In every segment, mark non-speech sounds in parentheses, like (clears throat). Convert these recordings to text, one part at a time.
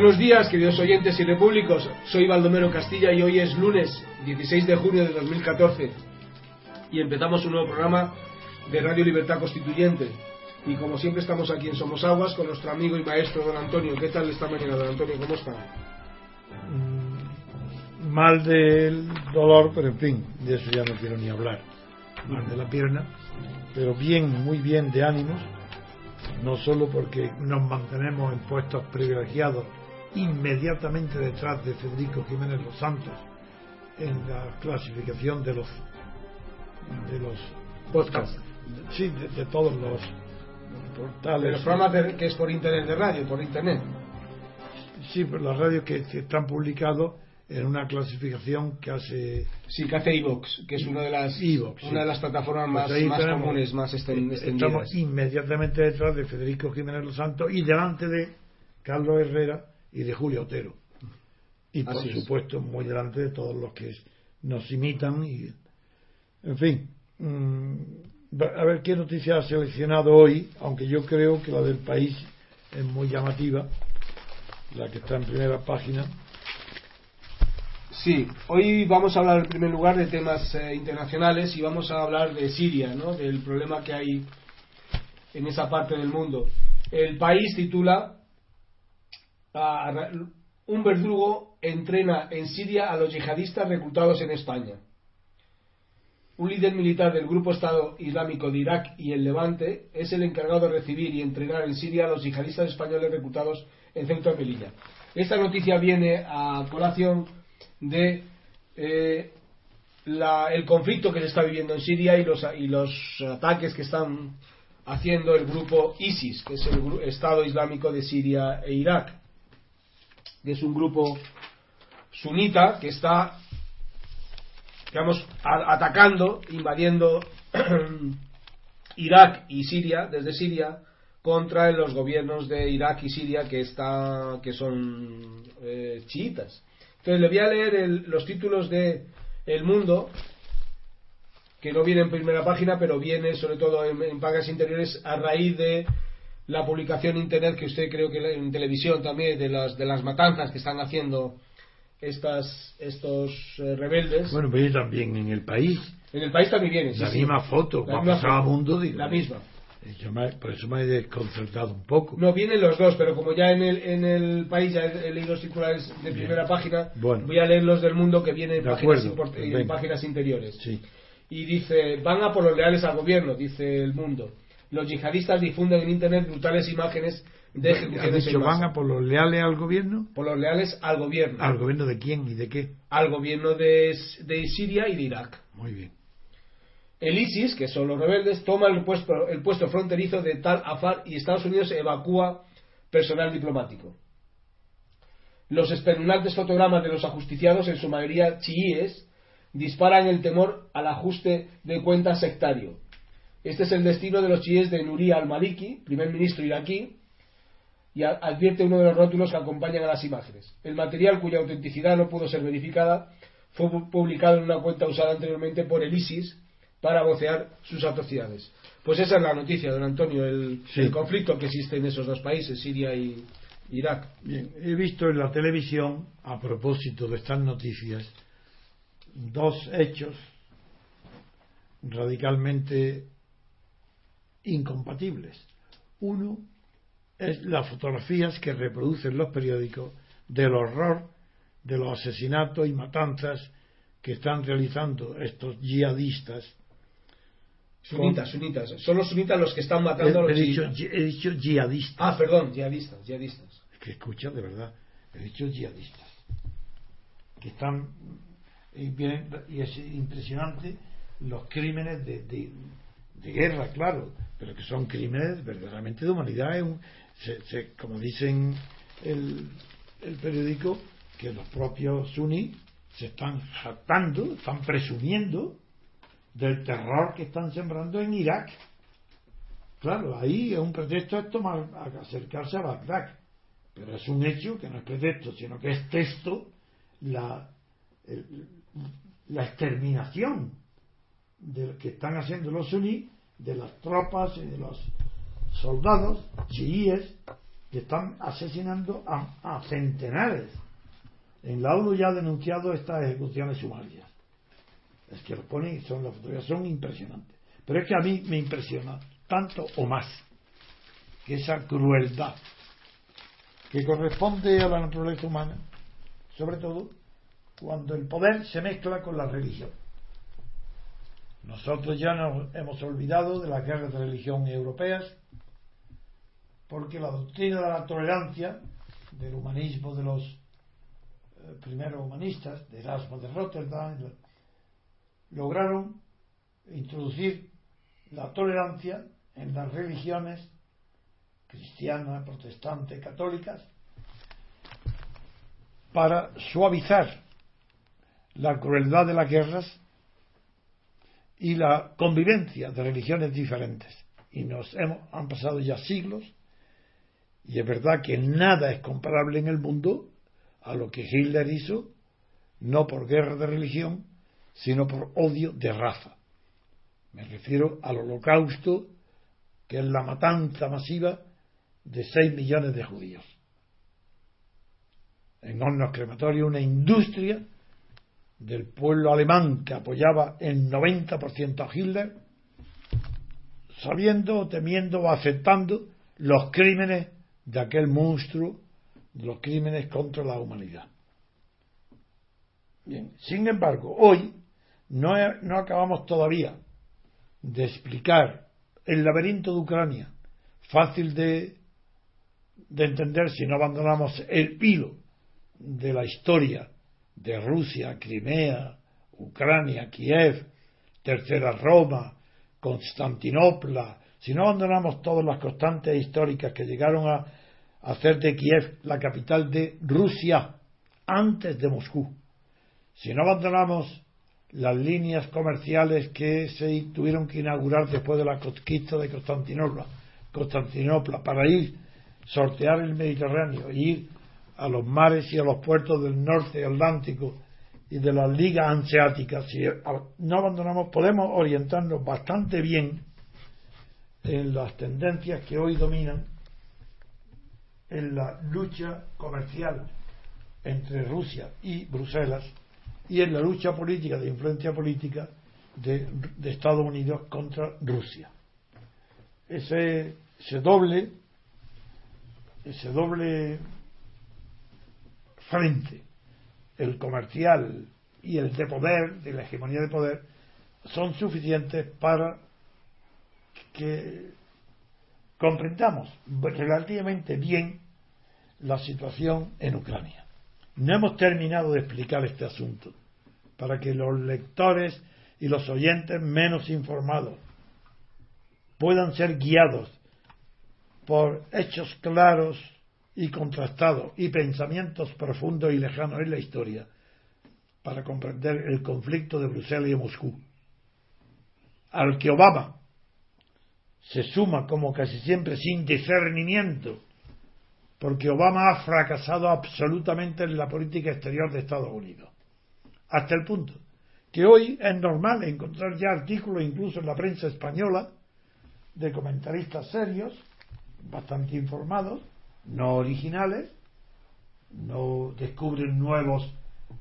Buenos días, queridos oyentes y repúblicos. Soy Baldomero Castilla y hoy es lunes 16 de junio de 2014 y empezamos un nuevo programa de Radio Libertad Constituyente. Y como siempre estamos aquí en Somos Aguas con nuestro amigo y maestro don Antonio. ¿Qué tal esta mañana, don Antonio? ¿Cómo está? Mm, mal del dolor, pero en fin, de eso ya no quiero ni hablar. Mal de la pierna, pero bien, muy bien de ánimos, no solo porque nos mantenemos en puestos privilegiados inmediatamente detrás de Federico Jiménez Los Santos en la clasificación de los de los Podcast. sí de, de todos los De portales los programas de- que es por internet de radio, por internet. sí por las radios que, que están publicados en una clasificación que hace Sí, que hace iVox, que es una de las, sí. una de las plataformas Pues más, más tenemos- comunes, más esten- extendidas. Estamos inmediatamente detrás de Federico Jiménez Los Santos y delante de Carlos Herrera y de Julio Otero. Y por Así es. supuesto muy delante de todos los que nos imitan. y En fin, mm, a ver qué noticia ha seleccionado hoy, aunque yo creo que la del país es muy llamativa, la que está en primera página. Sí, hoy vamos a hablar en primer lugar de temas eh, internacionales y vamos a hablar de Siria, ¿no? del problema que hay en esa parte del mundo. El país titula ra- Un verdugo entrena en Siria a los yihadistas reclutados en España. Un líder militar del Grupo Estado Islámico de Irak y el Levante es el encargado de recibir y entrenar en Siria a los yihadistas españoles reclutados en Ceuta y Melilla. Esta noticia viene a colación de eh, la- el conflicto que se está viviendo en Siria y los, y los ataques que están haciendo el grupo ISIS, que es el Estado Islámico de Siria e Irak, que es un grupo sunita que está digamos, atacando, invadiendo (clears throat) Irak y Siria, desde Siria, contra los gobiernos de Irak y Siria que, está, que son eh, chiitas. Entonces le voy a leer el- los títulos de El Mundo, que no viene en primera página, pero viene sobre todo en, en páginas interiores a raíz de la publicación en internet que usted creo que en televisión también de las de las matanzas que están haciendo estas estos eh, rebeldes Bueno, pero también en el país, en el país también viene sí, la sí. misma foto, La misma foto. mundo. digo, la misma eh, yo me- por eso me he desconcertado un poco. no vienen los dos pero como ya en el en el país ya he, he leído los titulares de Bien. primera página Bueno. voy a leer los del mundo que vienen en, páginas, acuerdo, pues en venga. páginas interiores Sí. y dice van a por los leales al gobierno dice el mundo los yihadistas difunden en internet brutales imágenes de ¿Has ejecuciones dicho en van masa. a por los leales al gobierno? por los leales al gobierno ¿Al gobierno de quién y de qué? al gobierno de, de Siria y de Irak Muy bien. El ISIS, que son los rebeldes, toma el puesto, el puesto fronterizo de Tal Afar y Estados Unidos evacúa personal diplomático. Los espeluznantes fotogramas de los ajusticiados, en su mayoría chiíes, disparan el temor al ajuste de cuentas sectario. Este es el destino de los chiíes de Nuri al-Maliki, primer ministro iraquí, y advierte uno de los rótulos que acompañan a las imágenes. El material cuya autenticidad no pudo ser verificada fue pu- publicado en una cuenta usada anteriormente por el ISIS para vocear sus atrocidades. Pues esa es la noticia, don Antonio, el, Sí. el conflicto que existe en esos dos países, Siria y Irak. Bien, he visto en la televisión, a propósito de estas noticias, dos hechos radicalmente incompatibles. Uno es las fotografías que reproducen los periódicos del horror de los asesinatos y matanzas que están realizando estos yihadistas. Sunitas, sunitas. Son los sunitas los que están He, matando a los he dicho, he dicho yihadistas. Ah, perdón, yihadistas, yihadistas. Es que escucha de verdad, he dicho yihadistas, que están, y, vienen- y es impresionante los crímenes de, de- de guerra, claro, pero que son crímenes verdaderamente de humanidad, un- se- se- como dicen el, el periódico, que los propios suníes se están jactando, están presumiendo del terror que están sembrando en Irak. Claro, ahí es un pretexto es tomar, acercarse a Bagdad. Pero es un hecho que no es pretexto, sino que es texto la, la exterminación de lo que están haciendo los suníes, de las tropas y de los soldados chiíes y están asesinando a, centenares. En la ONU ya ha denunciado estas ejecuciones sumarias. Es que lo ponen, son las fotografías son impresionantes. Pero es que a mí me impresiona tanto o más que esa crueldad que corresponde a la naturaleza humana, sobre todo cuando el poder se mezcla con la religión. Nosotros ya nos hemos olvidado de las guerras de religión europeas, porque la doctrina de la tolerancia del humanismo de los eh, primeros humanistas, de Erasmo de Rotterdam, lograron introducir la tolerancia en las religiones cristianas, protestantes, católicas, para suavizar la crueldad de las guerras y la convivencia de religiones diferentes. Y nos hemos, han pasado ya siglos y es verdad que nada es comparable en el mundo a lo que Hitler hizo, no por guerra de religión, sino por odio de raza. Me refiero al holocausto, que es la matanza masiva de 6 millones de judíos. En hornos crematorios, una industria del pueblo alemán que apoyaba el 90% a Hitler, sabiendo, temiendo o aceptando los crímenes de aquel monstruo, los crímenes contra la humanidad. Bien, sin embargo, hoy no, no acabamos todavía de explicar el laberinto de Ucrania, fácil de, de entender si no abandonamos el hilo de la historia de Rusia, Crimea, Ucrania, Kiev, Tercera Roma, Constantinopla, si no abandonamos todas las constantes históricas que llegaron a hacer de Kiev la capital de Rusia antes de Moscú, si no abandonamos las líneas comerciales que se tuvieron que inaugurar después de la conquista de Constantinopla, Constantinopla para ir sortear el Mediterráneo, e ir a los mares y a los puertos del norte atlántico y de las ligas anseáticas, si no abandonamos, podemos orientarnos bastante bien en las tendencias que hoy dominan en la lucha comercial entre Rusia y Bruselas y en la lucha política, de influencia política de, Estados Unidos contra Rusia. Ese, ese doble, ese doble frente, el comercial y el de poder, de la hegemonía de poder, son suficientes para que comprendamos relativamente bien la situación en Ucrania. No hemos terminado de explicar este asunto para que los lectores y los oyentes menos informados puedan ser guiados por hechos claros y contrastados y pensamientos profundos y lejanos en la historia para comprender el conflicto de Bruselas y Moscú, al que Obama se suma como casi siempre sin discernimiento, porque Obama ha fracasado absolutamente en la política exterior de Estados Unidos hasta el punto que hoy es normal encontrar ya artículos incluso en la prensa española de comentaristas serios, bastante informados, no originales, no descubren nuevos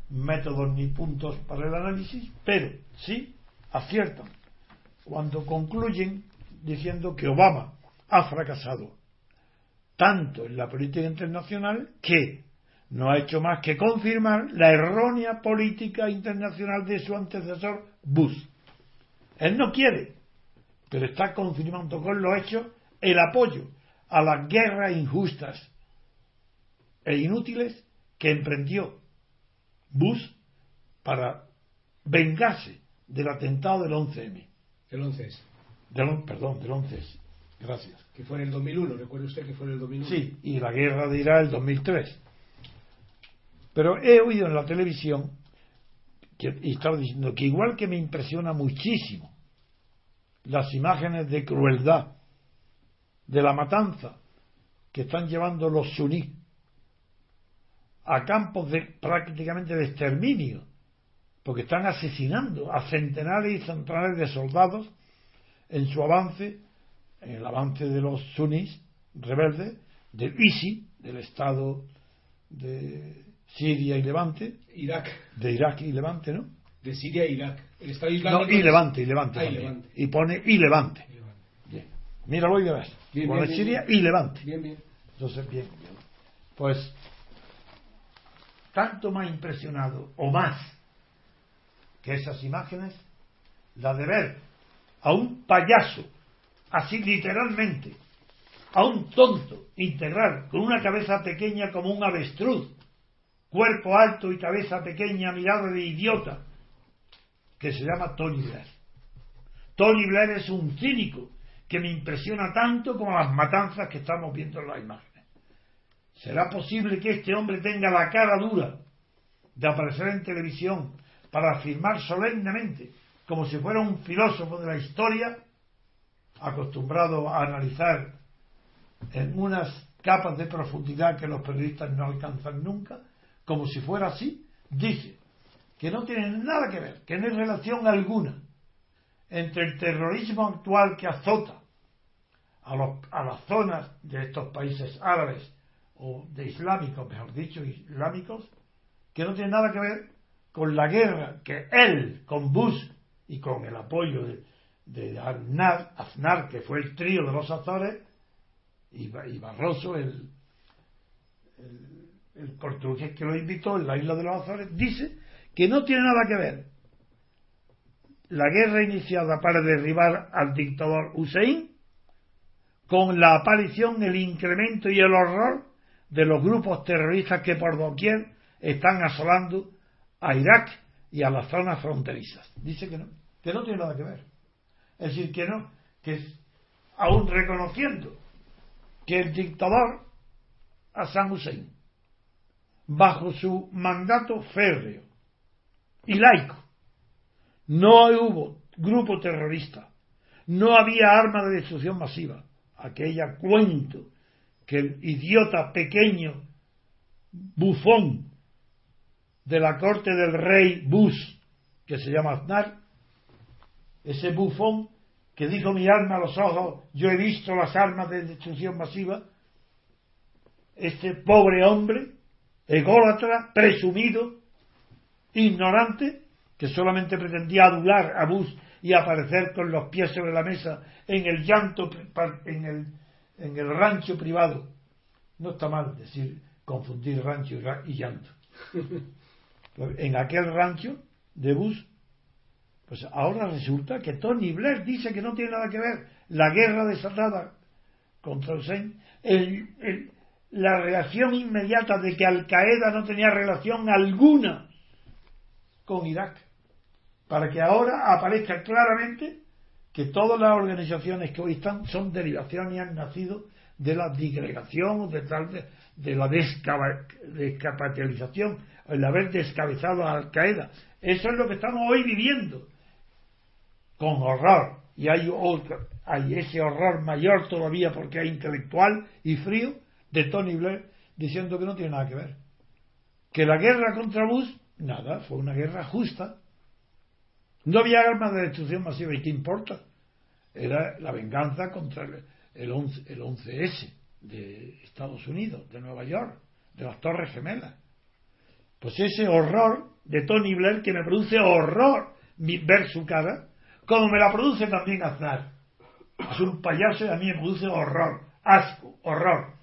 métodos ni puntos para el análisis, pero sí aciertan cuando concluyen diciendo que Obama ha fracasado tanto en la política internacional que no ha hecho más que confirmar la errónea política internacional de su antecesor Bush. Él no quiere, pero está confirmando con los hechos el apoyo a las guerras injustas e inútiles que emprendió Bush para vengarse del atentado del 11M. Del 11S. Del, perdón, del 11S. Gracias. Que fue en el 2001, recuerde usted que fue en el 2001. Sí, y la guerra de Irak el 2003. Pero he oído en la televisión que, y estaba diciendo que igual que me impresiona muchísimo las imágenes de crueldad, de la matanza que están llevando los suníes a campos de prácticamente de exterminio, porque están asesinando a centenares y centenares de soldados en su avance, en el avance de los sunís rebeldes del ISI, del Estado de Siria y Levante. Irak. De Irak y Levante, ¿no? De Siria e Irak. El Estado Islámico. No, y Levante, y Levante. Ah, y, Levante. y pone y Levante. Bien. Míralo y verás. Bien, bien, Siria y Levante. Bien, bien. Entonces, bien. Pues, tanto más impresionado o más que esas imágenes, la de ver a un payaso, así literalmente, a un tonto integral, con una cabeza pequeña como un avestruz, cuerpo alto y cabeza pequeña, mirada de idiota, que se llama Tony Blair. Tony Blair es un cínico que me impresiona tanto como las matanzas que estamos viendo en las imágenes. ¿Será posible que este hombre tenga la cara dura de aparecer en televisión para afirmar solemnemente, como si fuera un filósofo de la historia, acostumbrado a analizar en unas capas de profundidad que los periodistas no alcanzan nunca, como si fuera así, dice que no tiene nada que ver, que no hay relación alguna entre el terrorismo actual que azota a, a las zonas de estos países árabes o de islámicos, mejor dicho, islámicos, que no tiene nada que ver con la guerra que él, con Bush y con el apoyo de, de Aznar, que fue el trío de los Azores, y, Barroso, el, el, portugués que lo invitó en la isla de los Azores, dice que no tiene nada que ver la guerra iniciada para derribar al dictador Hussein con la aparición, el incremento y el horror de los grupos terroristas que por doquier están asolando a Irak y a las zonas fronterizas. Dice que no, que no tiene nada que ver. Es decir, que no, que aún reconociendo que el dictador Hassan Hussein, bajo su mandato férreo y laico, no hubo grupo terrorista, no había arma de destrucción masiva, aquella cuento que el idiota pequeño, bufón de la corte del rey Bus, que se llama Aznar, ese bufón que dijo mi alma a los ojos, yo he visto las armas de destrucción masiva, este pobre hombre, ególatra, presumido, ignorante, que solamente pretendía adular a Bush y aparecer con los pies sobre la mesa en el llanto, en el, en el rancho privado. No está mal decir confundir rancho y llanto. (laughs) en aquel rancho de Bush, pues ahora resulta que Tony Blair dice que no tiene nada que ver la guerra desatada contra Hussein, el, la reacción inmediata de que Al Qaeda no tenía relación alguna con Irak, para que ahora aparezca claramente que todas las organizaciones que hoy están son derivaciones y han nacido de la digregación, de, tal, de, la descapitalización el haber descabezado a Al Qaeda. Eso es lo que estamos hoy viviendo, con horror. Y hay, hay ese horror mayor todavía porque hay intelectual y frío de Tony Blair diciendo que no tiene nada que ver. Que la guerra contra Bush, nada, fue una guerra justa. No había armas de destrucción masiva, ¿y qué importa? Era la venganza contra el, el, 11, el 11S de Estados Unidos, de Nueva York, de las Torres Gemelas. Pues ese horror de Tony Blair que me produce horror ver su cara, como me la produce también Aznar. Es un payaso y a mí me produce horror, asco, horror.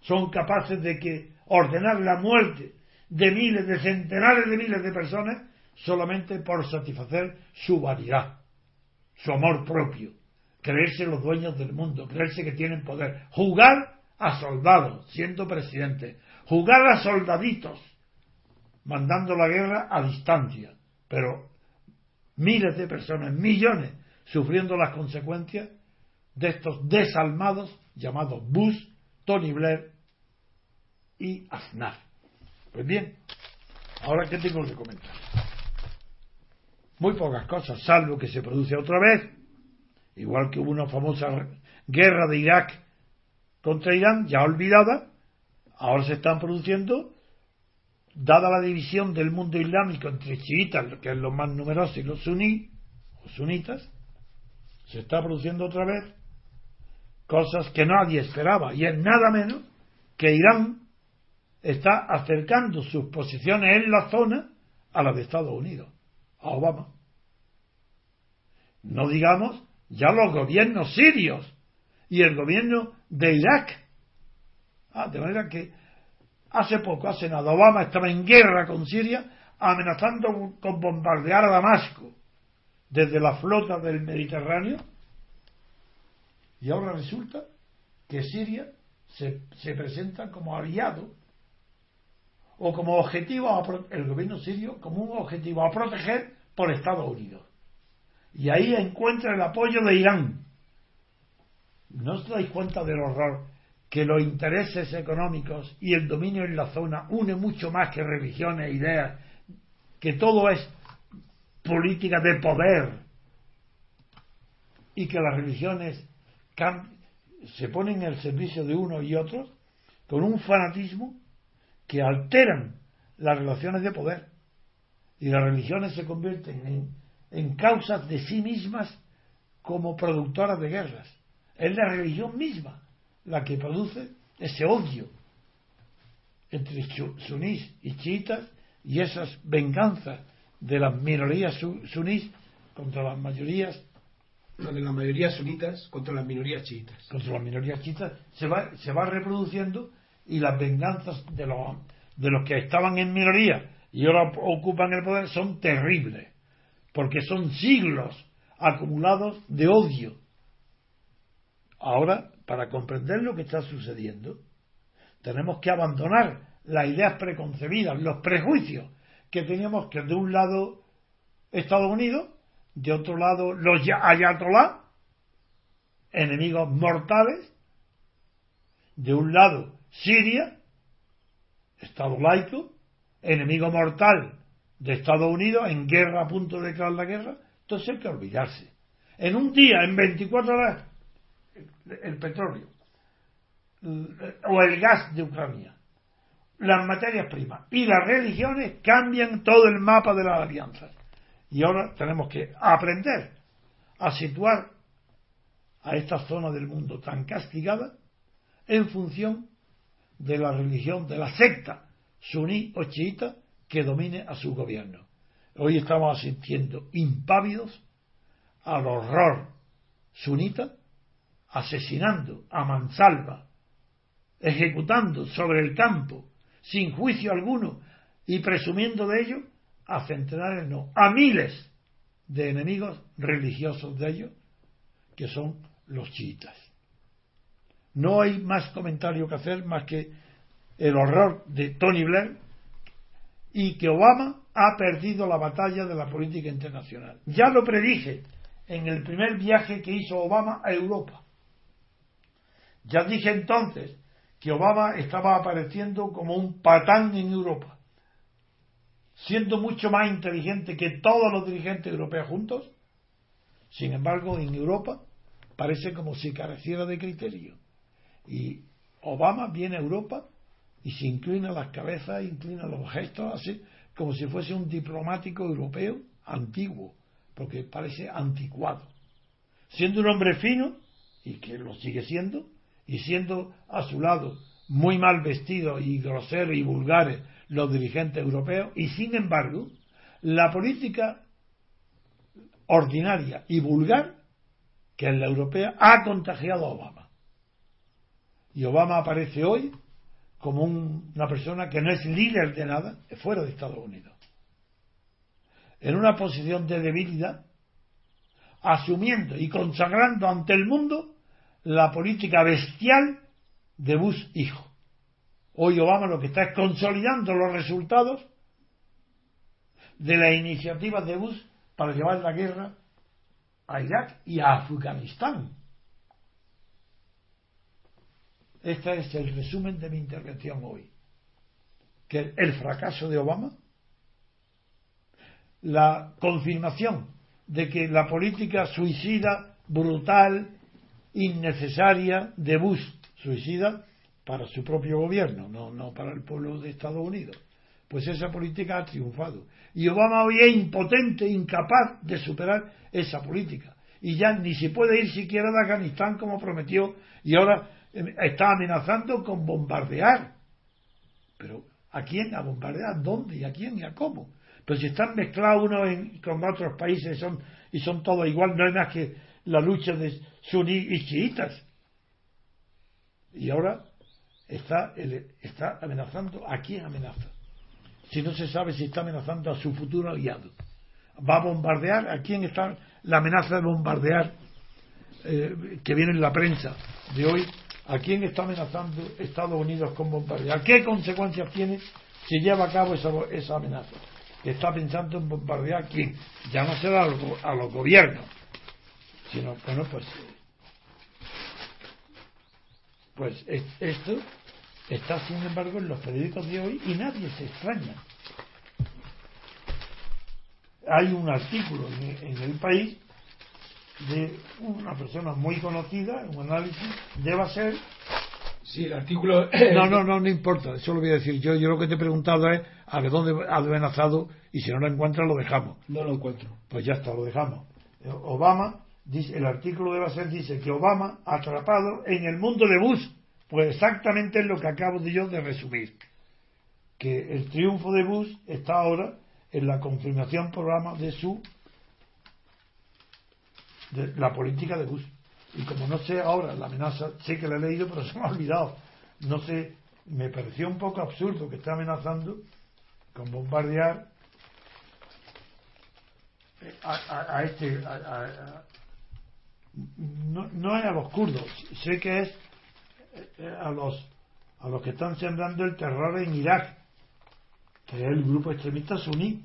Son capaces de que ordenar la muerte de miles, de centenares de miles de personas solamente por satisfacer su vanidad, su amor propio, creerse los dueños del mundo, creerse que tienen poder, jugar a soldados siendo presidente, jugar a soldaditos mandando la guerra a distancia, pero miles de personas, millones, sufriendo las consecuencias de estos desalmados llamados Bush, Tony Blair y Aznar. Pues bien, ahora qué tengo que comentar. Muy pocas cosas, salvo que se produce otra vez, igual que hubo una famosa guerra de Irak contra Irán, ya olvidada, ahora se están produciendo dada la división del mundo islámico entre chiitas, que es lo más numeroso, y los suní, o sunitas, se está produciendo otra vez cosas que nadie esperaba, y es nada menos que Irán está acercando sus posiciones en la zona a las de Estados Unidos, a Obama. No digamos ya los gobiernos sirios y el gobierno de Irak. Ah, de manera que hace poco, hace nada, Obama estaba en guerra con Siria, amenazando con bombardear a Damasco desde la flota del Mediterráneo. Y ahora resulta que Siria se, se presenta como aliado o como objetivo, el gobierno sirio como un objetivo a proteger por Estados Unidos. Y ahí encuentra el apoyo de Irán. ¿No os dais cuenta del horror que los intereses económicos y el dominio en la zona une mucho más que religiones, e ideas, que todo es política de poder y que las religiones se ponen en el servicio de uno y otro con un fanatismo que alteran las relaciones de poder y las religiones se convierten en, en causas de sí mismas como productoras de guerras. Es la religión misma la que produce ese odio entre sunís y chiitas y esas venganzas de las minorías sunís contra las mayorías de las mayorías sunitas contra las minorías chiitas contra las minorías chiitas se va se va reproduciendo y las venganzas de los de los que estaban en minoría y ahora ocupan el poder son terribles porque son siglos acumulados de odio. Ahora para comprender lo que está sucediendo tenemos que abandonar las ideas preconcebidas los prejuicios que teníamos que de un lado Estados Unidos, de otro lado los ayatolá, enemigos mortales, de un lado Siria, Estado laico, enemigo mortal de Estados Unidos, en guerra a punto de declarar la guerra, entonces hay que olvidarse. En un día, en 24 horas, el petróleo o el gas de Ucrania las materias primas y las religiones cambian todo el mapa de las alianzas. Y ahora tenemos que aprender a situar a esta zona del mundo tan castigada en función de la religión, de la secta suní o chiita que domine a su gobierno. Hoy estamos asistiendo impávidos al horror sunita, asesinando a mansalva, ejecutando sobre el campo sin juicio alguno y presumiendo de ello, a centenares no, a miles de enemigos religiosos de ellos, que son los chiitas. No hay más comentario que hacer más que el horror de Tony Blair y que Obama ha perdido la batalla de la política internacional. Ya lo predije en el primer viaje que hizo Obama a Europa. Ya dije entonces que Obama estaba apareciendo como un patán en Europa, siendo mucho más inteligente que todos los dirigentes europeos juntos. Sin embargo, en Europa parece como si careciera de criterio. Y Obama viene a Europa y se inclina las cabezas, inclina los gestos, así como si fuese un diplomático europeo antiguo, porque parece anticuado. Siendo un hombre fino, y que lo sigue siendo, y siendo a su lado muy mal vestidos y groseros y vulgares los dirigentes europeos, y sin embargo, la política ordinaria y vulgar, que es la europea, ha contagiado a Obama. Y Obama aparece hoy como una persona que no es líder de nada fuera de Estados Unidos. En una posición de debilidad, asumiendo y consagrando ante el mundo la política bestial de Bush hijo. Hoy Obama lo que está es consolidando los resultados de las iniciativas de Bush para llevar la guerra a Irak y a Afganistán. Este es el resumen de mi intervención hoy. Que el fracaso de Obama, la confirmación de que la política suicida, brutal, innecesaria de Bush suicida para su propio gobierno, no, no para el pueblo de Estados Unidos. Pues esa política ha triunfado. Y Obama hoy es impotente, incapaz de superar esa política. Y ya ni se puede ir siquiera de Afganistán como prometió. Y ahora está amenazando con bombardear. Pero ¿a quién? ¿A bombardear? ¿Dónde? ¿Y a quién? ¿Y a cómo? Pero si están mezclados unos con otros países son, y son todos igual, no hay más que la lucha de suní y chiitas. Y ahora está, está amenazando a quién amenaza. Si no se sabe si está amenazando a su futuro aliado. ¿Va a bombardear? ¿A quién está la amenaza de bombardear eh, que viene en la prensa de hoy? ¿A quién está amenazando Estados Unidos con bombardear? ¿Qué consecuencias tiene si lleva a cabo esa, esa amenaza? Está pensando en bombardear quién? Ya no será a los, gobiernos, sino, bueno, pues, pues esto está sin embargo en los periódicos de hoy y nadie se extraña. Hay un artículo en, el país de una persona muy conocida, un análisis, debe ser. Sí, el artículo. (coughs) No, no, no, no importa, eso lo voy a decir yo. Yo lo que te he preguntado es a ver dónde ha amenazado y si no lo encuentra lo dejamos. No lo encuentro. Pues ya está, lo dejamos. Obama, dice, el artículo de ser dice que Obama atrapado en el mundo de Bush pues exactamente es lo que acabo de yo de resumir. Que el triunfo de Bush está ahora en la confirmación programa de su de la política de Bush. Y como no sé ahora la amenaza, sé que la he leído, pero (laughs) se me ha olvidado. No sé, me pareció un poco absurdo que esté amenazando con bombardear a, este. no, no es a los kurdos, sé que es eh, a los a los que están sembrando el terror en Irak, que es el grupo extremista suní.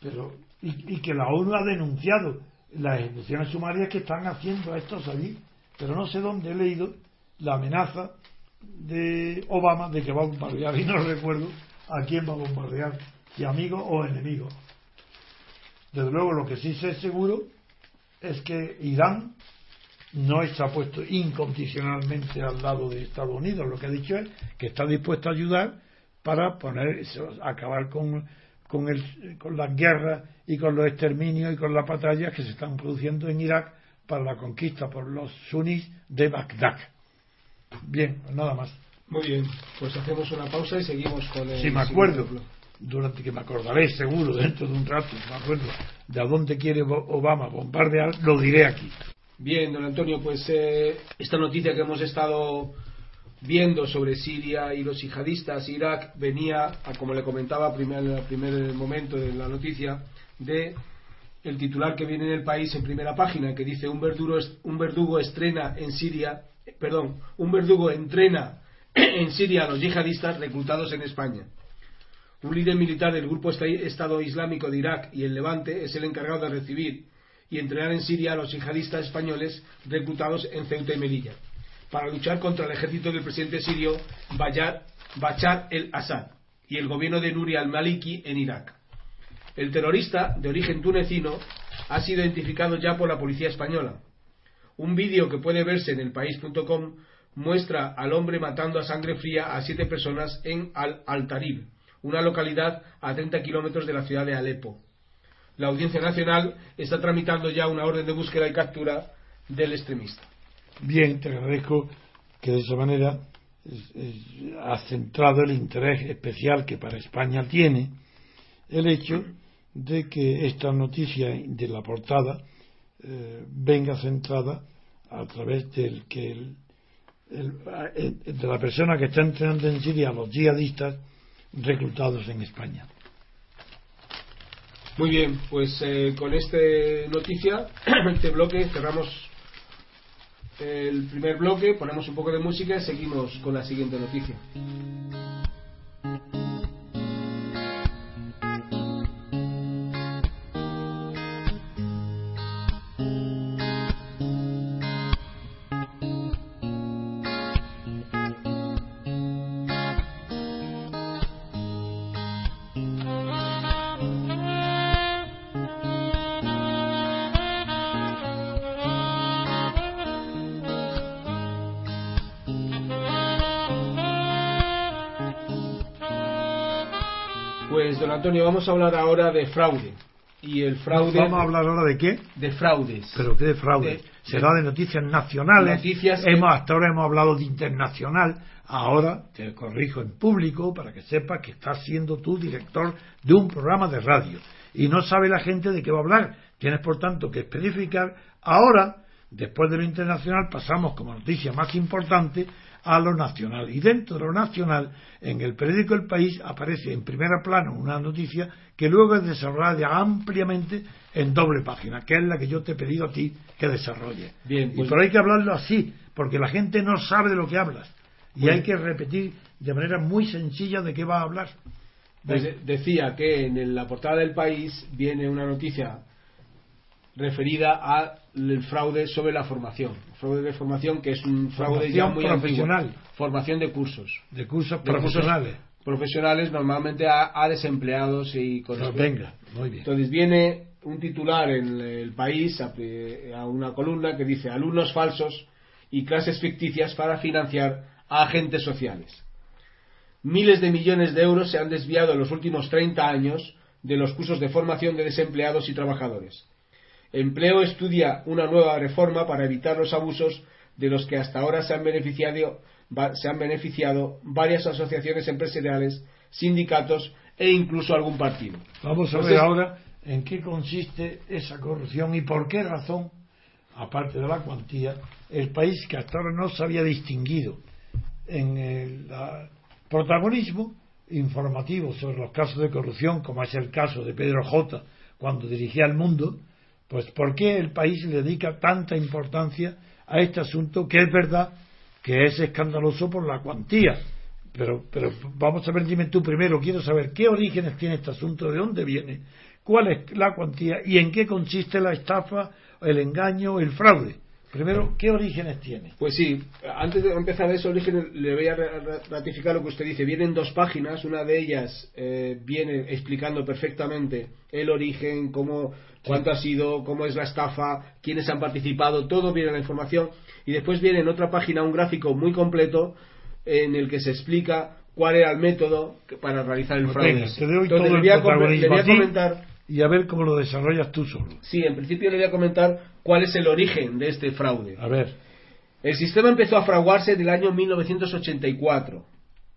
Pero, y, que la ONU ha denunciado las ejecuciones sumarias que están haciendo a estos allí. Pero no sé dónde he leído la amenaza de Obama de que va a bombardear, (laughs) y no recuerdo a quién va a bombardear, si amigo o enemigo. Desde luego, lo que sí sé seguro es que Irán no está puesto incondicionalmente al lado de Estados Unidos. Lo que ha dicho es que está dispuesto a ayudar para poner, acabar con, con, el, con las guerras y con los exterminios y con las batallas que se están produciendo en Irak para la conquista por los sunís de Bagdad. Bien, pues nada más. Muy bien, pues hacemos una pausa y seguimos con el. Si me acuerdo, durante que me acordaré seguro dentro de un rato, me acuerdo de a dónde quiere Obama bombardear, lo diré aquí. Bien, don Antonio, pues eh, esta noticia que hemos estado viendo sobre Siria y los yihadistas, Irak, venía, como le comentaba en el primer momento de la noticia, de el titular que viene en el país en primera página, que dice un verdugo, un verdugo estrena en Siria, perdón, un verdugo entrena (clears throat) en Siria a los yihadistas reclutados en España. Un líder militar del grupo Estado Islámico de Irak y el Levante es el encargado de recibir y entrenar en Siria a los yihadistas españoles reclutados en Ceuta y Melilla para luchar contra el ejército del presidente sirio Bachar el-Assad y el gobierno de Nuri al-Maliki en Irak. El terrorista, de origen tunecino, ha sido identificado ya por la policía española. Un vídeo que puede verse en elpaís.com muestra al hombre matando a sangre fría a siete personas en Al-Altarib, una localidad a 30 kilómetros de la ciudad de Alepo la Audiencia Nacional está tramitando ya una orden de búsqueda y captura del extremista. Bien, te agradezco que de esa manera ha centrado el interés especial que para España tiene el hecho de que esta noticia de la portada eh, venga centrada a través del que de la persona que está entrenando en Siria los yihadistas reclutados en España. Muy bien, pues eh, con esta noticia, (clears throat) este bloque, cerramos el primer bloque, ponemos un poco de música y seguimos con la siguiente noticia. Antonio, vamos a hablar ahora de fraude. y el fraude. Vamos a hablar ahora de qué? De fraudes. ¿Pero qué de fraude? De- Será de noticias nacionales. Noticias que- hemos, hasta ahora hemos hablado de internacional. Ahora te corrijo en público para que sepas que estás siendo tú director de un programa de radio. Y no sabe la gente de qué va a hablar. Tienes, por tanto, que especificar. Ahora, después de lo internacional, pasamos como noticia más importante a lo nacional. Y dentro de lo nacional, en el periódico El País aparece en primera plano una noticia que luego es desarrollada ampliamente en doble página, que es la que yo te he pedido a ti que desarrolles. Bien, y pues- pero hay que hablarlo así, porque la gente no sabe de lo que hablas. Y Pues- hay que repetir de manera muy sencilla de qué va a hablar. Pues de- decía que en la portada del país viene una noticia referida al fraude sobre la formación. Fraude de formación que es un fraude ya Formación muy profesional. antiguo. Formación de cursos. De cursos De cursos profesionales. profesionales normalmente a, a desempleados y con Pues venga, muy bien. Entonces viene un titular en el país a, a una columna que dice alumnos falsos y clases ficticias para financiar a agentes sociales. Miles de millones de euros se han desviado en los últimos 30 años de los cursos de formación de desempleados y trabajadores. Empleo estudia una nueva reforma para evitar los abusos de los que hasta ahora se han beneficiado, se han beneficiado varias asociaciones empresariales, sindicatos e incluso algún partido. Vamos a Entonces- ver ahora en qué consiste esa corrupción y por qué razón, aparte de la cuantía, el país que hasta ahora no se había distinguido en el la- protagonismo informativo sobre los casos de corrupción, como es el caso de Pedro J. cuando dirigía el mundo, pues ¿por qué el país le dedica tanta importancia a este asunto que es verdad que es escandaloso por la cuantía? Pero, pero vamos a ver, dime tú primero, quiero saber qué orígenes tiene este asunto, de dónde viene, cuál es la cuantía y en qué consiste la estafa, el engaño, el fraude. Primero, ¿qué orígenes tiene? Pues sí, antes de empezar ese origen, le voy a ra- ra- ratificar lo que usted dice. Vienen dos páginas, una de ellas eh, viene explicando perfectamente el origen, cómo, cuánto ha sido, cómo es la estafa, quiénes han participado, todo viene la información. Y después viene en otra página un gráfico muy completo en el que se explica cuál era el método para realizar el Pues fraude. venga, te doy Entonces, todo le voy le voy a comentar. Y a ver cómo lo desarrollas tú solo. Sí, en principio le voy a comentar cuál es el origen de este fraude. A ver, El sistema empezó a fraguarse en el año 1984.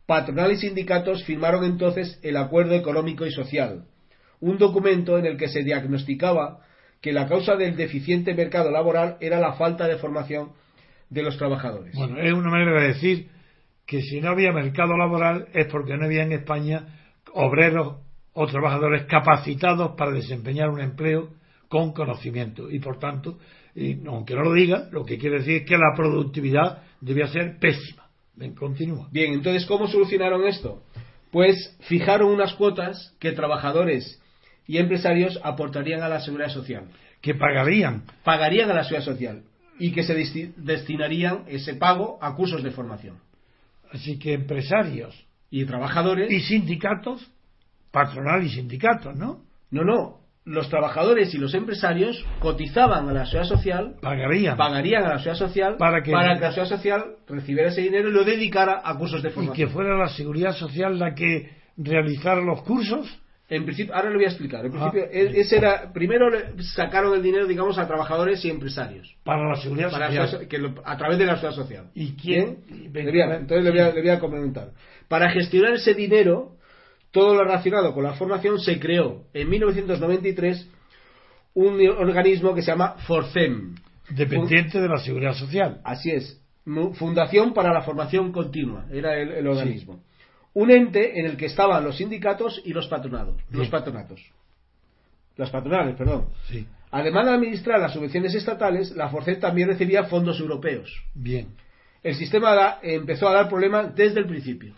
Patronal y sindicatos firmaron entonces el Acuerdo Económico y Social, un documento en el que se diagnosticaba que la causa del deficiente mercado laboral era la falta de formación de los trabajadores. bueno, es una manera de decir que si no había mercado laboral es porque no había en España obreros o trabajadores capacitados para desempeñar un empleo con conocimiento y por tanto, y aunque no lo diga, lo que quiere decir es que la productividad debía ser pésima. Ven, continúa. Bien, entonces, ¿cómo solucionaron esto? Pues fijaron unas cuotas que trabajadores y empresarios aportarían a la seguridad social. Que pagarían Pagarían a la seguridad social y que se desti- destinarían ese pago a cursos de formación. Así que empresarios Y trabajadores. y sindicatos, patronal y sindicatos, ¿no? No, no. Los trabajadores y los empresarios cotizaban a la seguridad social, Pagarían. pagarían a la seguridad social Para que- la seguridad social recibiera ese dinero y lo dedicara a cursos de y formación. que fuera la seguridad social la que realizara los cursos. En principio, ahora le voy a explicar. En Ah, principio, bien. ese era, primero sacaron el dinero, digamos, a trabajadores y empresarios. Para la seguridad Para social. que lo- a través de la seguridad social. ¿Y quién? Bien. y- Le voy a- entonces le voy, a, le voy a comentar. Para gestionar ese dinero, todo lo relacionado con la formación se creó en 1993 un organismo que se llama FORCEM. Dependiente de la seguridad social. Así es. Fundación para la Formación Continua era el, el organismo. Un ente en el que estaban los sindicatos y los patronados. Los patronatos. Las patronales, perdón. Sí. Además de administrar las subvenciones estatales, la FORCEM también recibía fondos europeos. Bien. El sistema da- empezó a dar problemas desde el principio.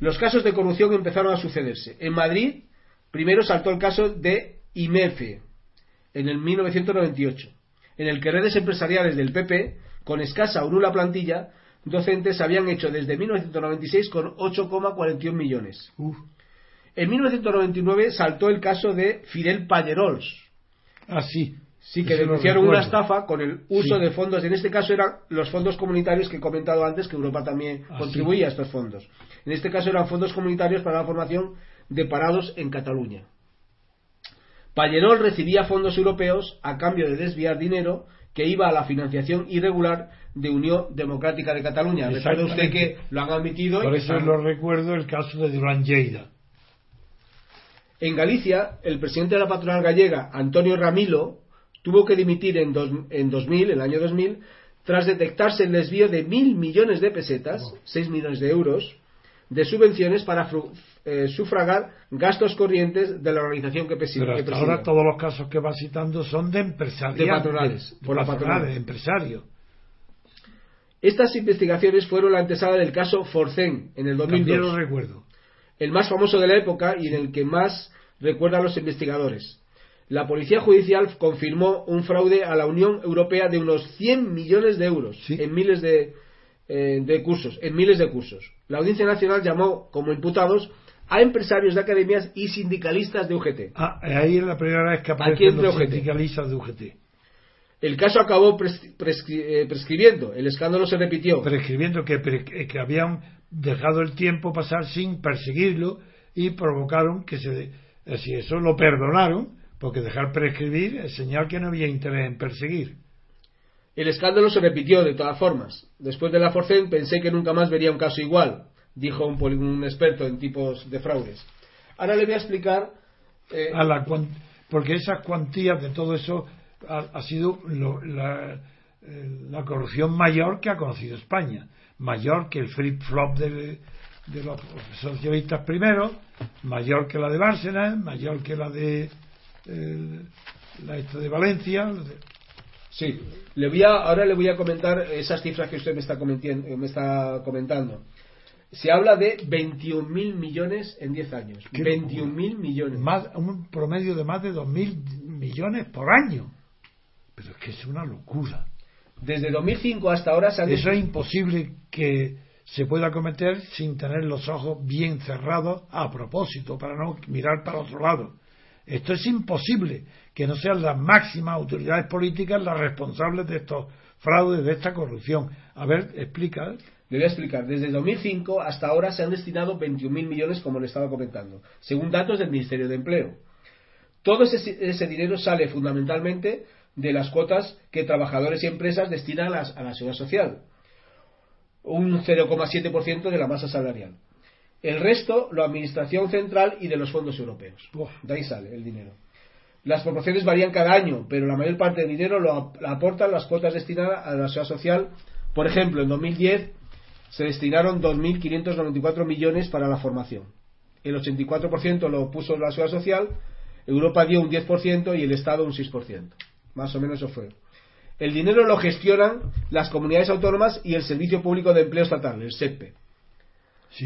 Los casos de corrupción empezaron a sucederse. En Madrid, primero saltó el caso de IMEFE, en el 1998, en el que redes empresariales del PP, con escasa o nula plantilla, docentes habían hecho desde 1996 con 8,41 millones. Uf. En 1999 saltó el caso de Fidel Pallerols, Ah, sí. Sí, que Eso denunciaron una estafa con el uso Sí. de fondos. En este caso eran los fondos comunitarios que he comentado antes, que Europa también Ah, contribuía a estos fondos. En este caso eran fondos comunitarios para la formación de parados en Cataluña. Pallerol recibía fondos europeos a cambio de desviar dinero que iba a la financiación irregular de Unión Democrática de Cataluña. Recuerde usted que lo han admitido. Por eso lo recuerdo el caso de Durán Lleida. En Galicia, el presidente de la patronal gallega, Antonio Ramilo, tuvo que dimitir en, en 2000, el año 2000, tras detectarse el desvío de mil millones de pesetas, seis millones de euros, de subvenciones para eh, sufragar gastos corrientes de la organización que, presidía. Pero ahora todos los casos que va citando son de empresarios. De patronales. por la patronal. de empresarios. Estas investigaciones fueron la antesala del caso Forcén en el 2002. También lo recuerdo. El más famoso de la época y en el que más recuerdan los investigadores. La Policía Judicial confirmó un fraude a la Unión Europea de unos 100 millones de euros en miles de, eh, de cursos, en miles de cursos. La Audiencia Nacional llamó como imputados a empresarios de academias y sindicalistas de UGT. Ah, ahí es la primera vez que aparecen los sindicalistas de UGT. El caso acabó eh, prescribiendo, el escándalo se repitió. Prescribiendo que, que habían dejado el tiempo pasar sin perseguirlo y provocaron que se. Eh, si eso lo perdonaron, porque dejar prescribir es señal que no había interés en perseguir. El escándalo se repitió de todas formas. Después de la Forcen pensé que nunca más vería un caso igual, dijo un, experto en tipos de fraudes. Ahora le voy a explicar. Eh, porque esas cuantías de todo eso ha, sido eh, la, corrupción mayor que ha conocido España. Mayor que el flip-flop de, los socialistas primero, mayor que la de Bárcenas, mayor que la de eh, la de Valencia. Sí, le voy a, ahora le voy a comentar esas cifras que usted me está, me está comentando. Se habla de 21.000 millones en 10 años. 21.000 millones. Más, un promedio de más de 2.000 millones por año. Pero es que es una locura. Desde 2005 hasta ahora se Eso es imposible que se pueda cometer sin tener los ojos bien cerrados a propósito, para no mirar para otro lado. Esto es imposible que no sean las máximas autoridades políticas las responsables de estos fraudes, de esta corrupción. A ver, explica. Le voy a explicar. Desde 2005 hasta ahora se han destinado 21.000 millones, como le estaba comentando, según datos del Ministerio de Empleo. Todo ese, dinero sale fundamentalmente de las cuotas que trabajadores y empresas destinan a la seguridad social, un 0,7% de la masa salarial. El resto, la administración central y de los fondos europeos. de ahí sale el dinero. Las proporciones varían cada año, pero la mayor parte del dinero lo aportan las cuotas destinadas a la seguridad social. Por ejemplo, en 2010 se destinaron 2.594 millones para la formación. El 84% lo puso la seguridad social, Europa dio un 10% y el Estado un 6%. Más o menos eso fue. El dinero lo gestionan las comunidades autónomas y el Servicio Público de Empleo Estatal, el SEPE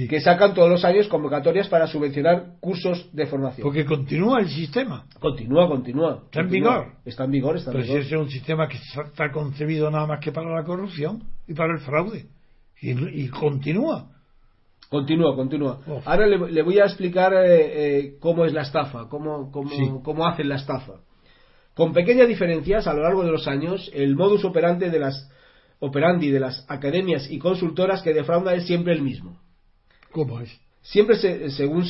que sacan todos los años convocatorias para subvencionar cursos de formación. Porque continúa el sistema. Continúa, continúa. Está en vigor. Está en vigor, está Pero si ese es un sistema que está concebido nada más que para la corrupción y para el fraude. Y, continúa. Continúa, continúa. Ahora le, voy a explicar eh, eh, cómo es la estafa, cómo, cómo, cómo hacen la estafa. Con pequeñas diferencias a lo largo de los años, el modus operandi de las operandi de las academias y consultoras que defrauda es siempre el mismo ¿Cómo es? Siempre, según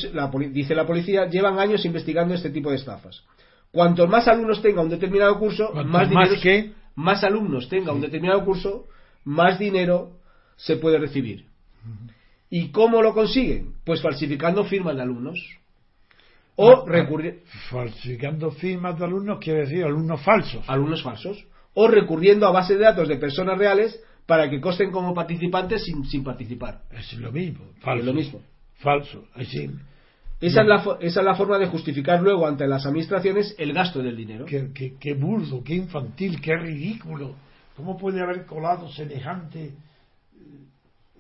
dice la policía, llevan años investigando este tipo de estafas. Cuanto más alumnos tenga un determinado curso, más dinero, más, alumnos tenga un determinado curso, más dinero se puede recibir. ¿Y cómo lo consiguen? Pues falsificando firmas de alumnos. O recurriendo. Falsificando firmas de alumnos quiere decir alumnos falsos. Alumnos falsos. O recurriendo a bases de datos de personas reales para que costen como participantes sin, sin participar. Es lo mismo, falso. Es lo mismo. Falso. esa, es la, esa es la forma de justificar luego ante las administraciones el gasto del dinero. Qué, qué, burdo, qué infantil, qué ridículo. ¿Cómo puede haber colado semejante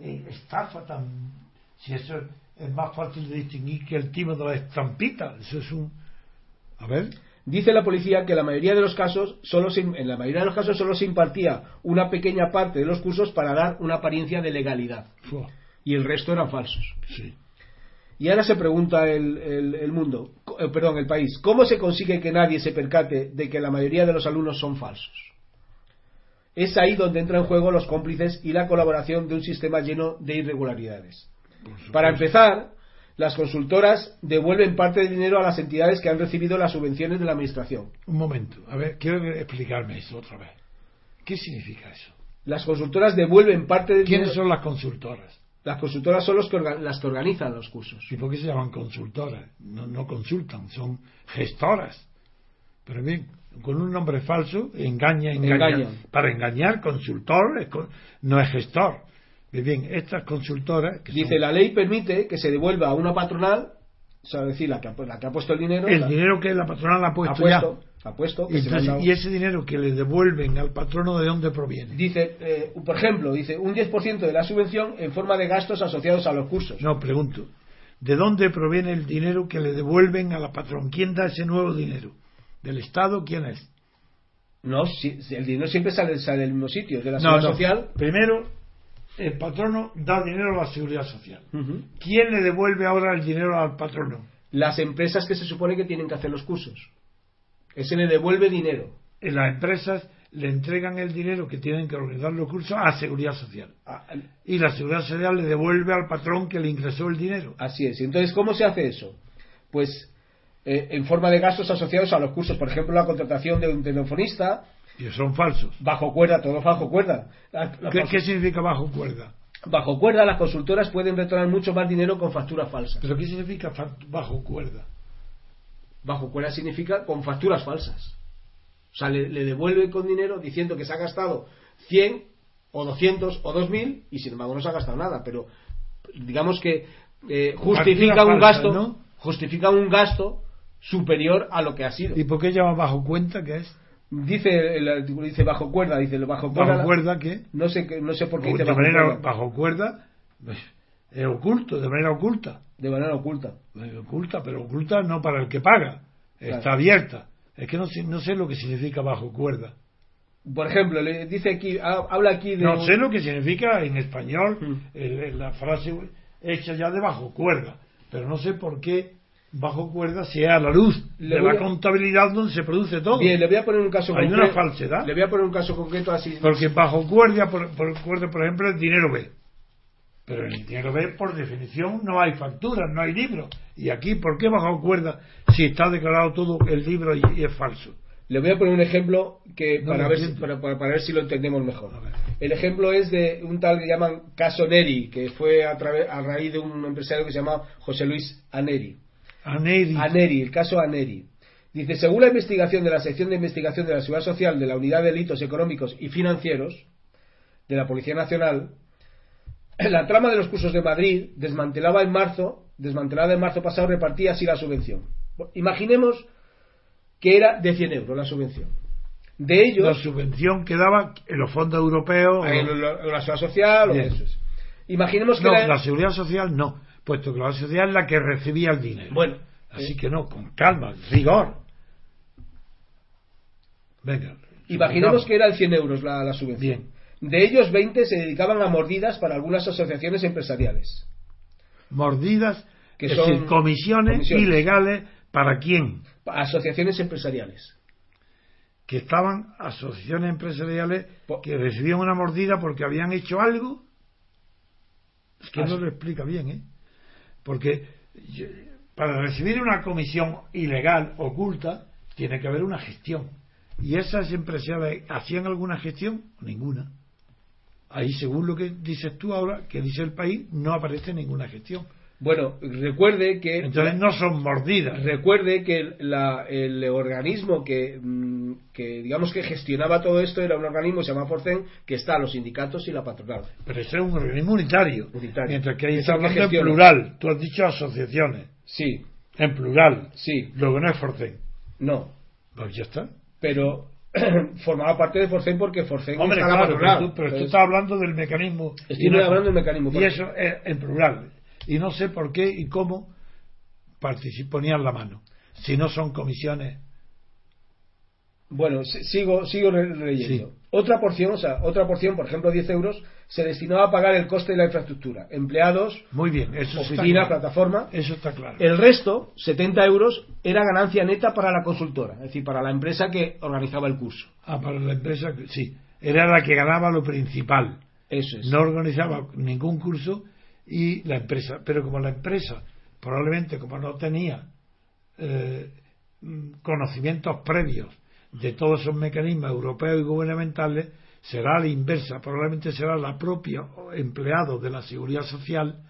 eh, estafa tan... Si eso es más fácil de distinguir que el timo de la estampita. Eso es un... A ver. Dice la policía que la mayoría de los casos solo en la mayoría de los casos solo se impartía una pequeña parte de los cursos para dar una apariencia de legalidad y el resto eran falsos. Y ahora se pregunta el, mundo, eh, perdón, el país, ¿cómo se consigue que nadie se percate de que la mayoría de los alumnos son falsos? Es ahí donde entran en juego los cómplices y la colaboración de un sistema lleno de irregularidades. Para empezar, las consultoras devuelven parte del dinero a las entidades que han recibido las subvenciones de la administración. Un momento, a ver, quiero explicarme eso otra vez. ¿Qué significa eso? Las consultoras devuelven parte del ¿Quiénes dinero. son las consultoras? Las consultoras son los que las que organizan los cursos. ¿Y por qué se llaman consultoras? No, no consultan, son gestoras. Pero bien, con un nombre falso, engaña, engaña. Engañan. Para engañar, consultor no es gestor. Bien, bien, estas consultoras. Que Dice, son- la ley permite que se devuelva a una patronal, o sea, es decir, la que, ha- la que ha puesto el dinero, el la- dinero que la patronal ha ha puesto, puesto, ha puesto, ya. que se han Entonces, dado- y ese dinero que le devuelven al patrono, ¿de dónde proviene? Dice, eh, por ejemplo, dice un 10% de la subvención en forma de gastos asociados a los cursos. No, pregunto. ¿De dónde proviene el dinero que le devuelven a la patrón? ¿Quién da ese nuevo dinero? ¿Del Estado? ¿Quién es? No, si- el dinero siempre sale, sale del mismo sitio, de la seguridad social. Primero, el patrono da dinero a la seguridad social. ¿Quién le devuelve ahora el dinero al patrono? Las empresas que se supone que tienen que hacer los cursos. Ese le devuelve dinero. En las empresas le entregan el dinero que tienen que organizar los cursos a seguridad social. Ah, Y la seguridad social le devuelve al patrón que le ingresó el dinero. Así es. Entonces, ¿cómo se hace eso? Pues eh, en forma de gastos asociados a los cursos. Por ejemplo, la contratación de un telefonista, Y son falsos. bajo cuerda, todo bajo cuerda. La- la- ¿Qué, qué significa bajo cuerda? Bajo cuerda, las consultoras pueden retornar mucho más dinero con facturas falsas. ¿Pero qué significa bajo cuerda? Bajo cuerda significa con facturas falsas. O sea, le, le devuelve con dinero diciendo que se ha gastado 100 o 200 o 2000 y sin embargo no se ha gastado nada. Pero digamos que eh, justifica Factura un falsa, gasto, ¿no? justifica un gasto superior a lo que ha sido. ¿Y por qué llama bajo cuenta? ¿Qué es? Dice el artículo dice bajo cuerda, dice el bajo cuerda. ¿Bajo cuerda qué? No sé no sé por qué dice de bajo manera cuerda. bajo cuerda pues, es oculto, de manera oculta. de manera oculta. Oculta, pero oculta no para el que paga. Está abierta. Es que no, sé- no sé lo que significa bajo cuerda. Por ejemplo, le dice aquí ha- habla aquí de No sé lo que significa en español Mm. el- el- la frase hecha ya de bajo cuerda, pero no sé por qué bajo cuerda sea la luz Le de la a- contabilidad donde se produce todo. Bien, le voy a poner un caso Hay concreto. una falsedad. Le voy a poner un caso concreto así. Porque bajo cuerda, por, por, cuerda, por ejemplo, es dinero B. Pero el dinero B, por definición, no hay facturas, no hay libros. Y aquí, ¿por qué bajo cuerda si está declarado todo el libro y, y es falso? Le voy a poner un ejemplo que No para, ver si, para, para- para ver si lo entendemos mejor. El ejemplo es de un tal que llaman caso Neri, que fue a, a raíz de un empresario que se llama José Luis Aneri. Aneri. Aneri, el caso Aneri. Dice, según la investigación de la sección de investigación de la Seguridad Social de la Unidad de Delitos Económicos y Financieros de la Policía Nacional, (clears throat) la trama de los cursos de Madrid desmantelaba en marzo, desmantelada en marzo pasado, repartía así la subvención. Imaginemos que era de 100 euros la subvención. De la ellos, subvención que daba en los fondos europeos. en la, en la Seguridad Social, o Bien. eso es. Imaginemos que no, era- la seguridad social no, puesto que la social es la que recibía el dinero. Bueno, Así eh, que no, con calma, rigor. Venga. Imaginemos que era el 100 euros la, la subvención. Bien. De ellos, 20 se dedicaban a mordidas para algunas asociaciones empresariales. Mordidas, Que es son decir, comisiones, comisiones. ilegales, ¿para quién? Asociaciones empresariales. Que estaban asociaciones empresariales que recibían una mordida porque habían hecho algo. Es que no lo explica bien, ¿eh? Porque para recibir una comisión ilegal, oculta, tiene que haber una gestión. ¿Y esas empresariales hacían alguna gestión? Ninguna. Ahí, según lo que dices tú ahora, que dice el país, no aparece ninguna gestión. Bueno, recuerde que Entonces no son mordidas. recuerde que la- el organismo que, mm, que digamos que gestionaba todo esto era un organismo que se llama Forcen que está a los sindicatos y la patronal. Pero ese es un organismo unitario. Unitario. Mientras que ahí Es está que hablando en plural. Tú has dicho asociaciones. Sí, En plural. sí, Luego no es Forcén. no, Pues ya está. pero (clears throat) formaba parte de Forcen porque Forcen Hombre, está la patronal. pero tú, pero tú estás hablando del mecanismo. Estoy y no- hablando del mecanismo. Y eso es en plural. Y no sé por qué y cómo ponían la mano. Si no son comisiones. Bueno, si- sigo, sigo leyendo. Sí. Otra porción, o sea, otra porción, por ejemplo, 10 euros, se destinaba a pagar el coste de la infraestructura. Empleados, Muy bien, eso está oficinas, claro. plataforma. Eso está claro. El resto, 70 euros, era ganancia neta para la consultora, es decir, para la empresa que organizaba el curso. Ah, para la empresa, sí. Era la que ganaba lo principal. Eso es. no organizaba ningún curso y la empresa, pero como la empresa probablemente como no tenía eh, conocimientos previos de todos esos mecanismos europeos y gubernamentales, será la inversa, probablemente será la propia empleados de la seguridad social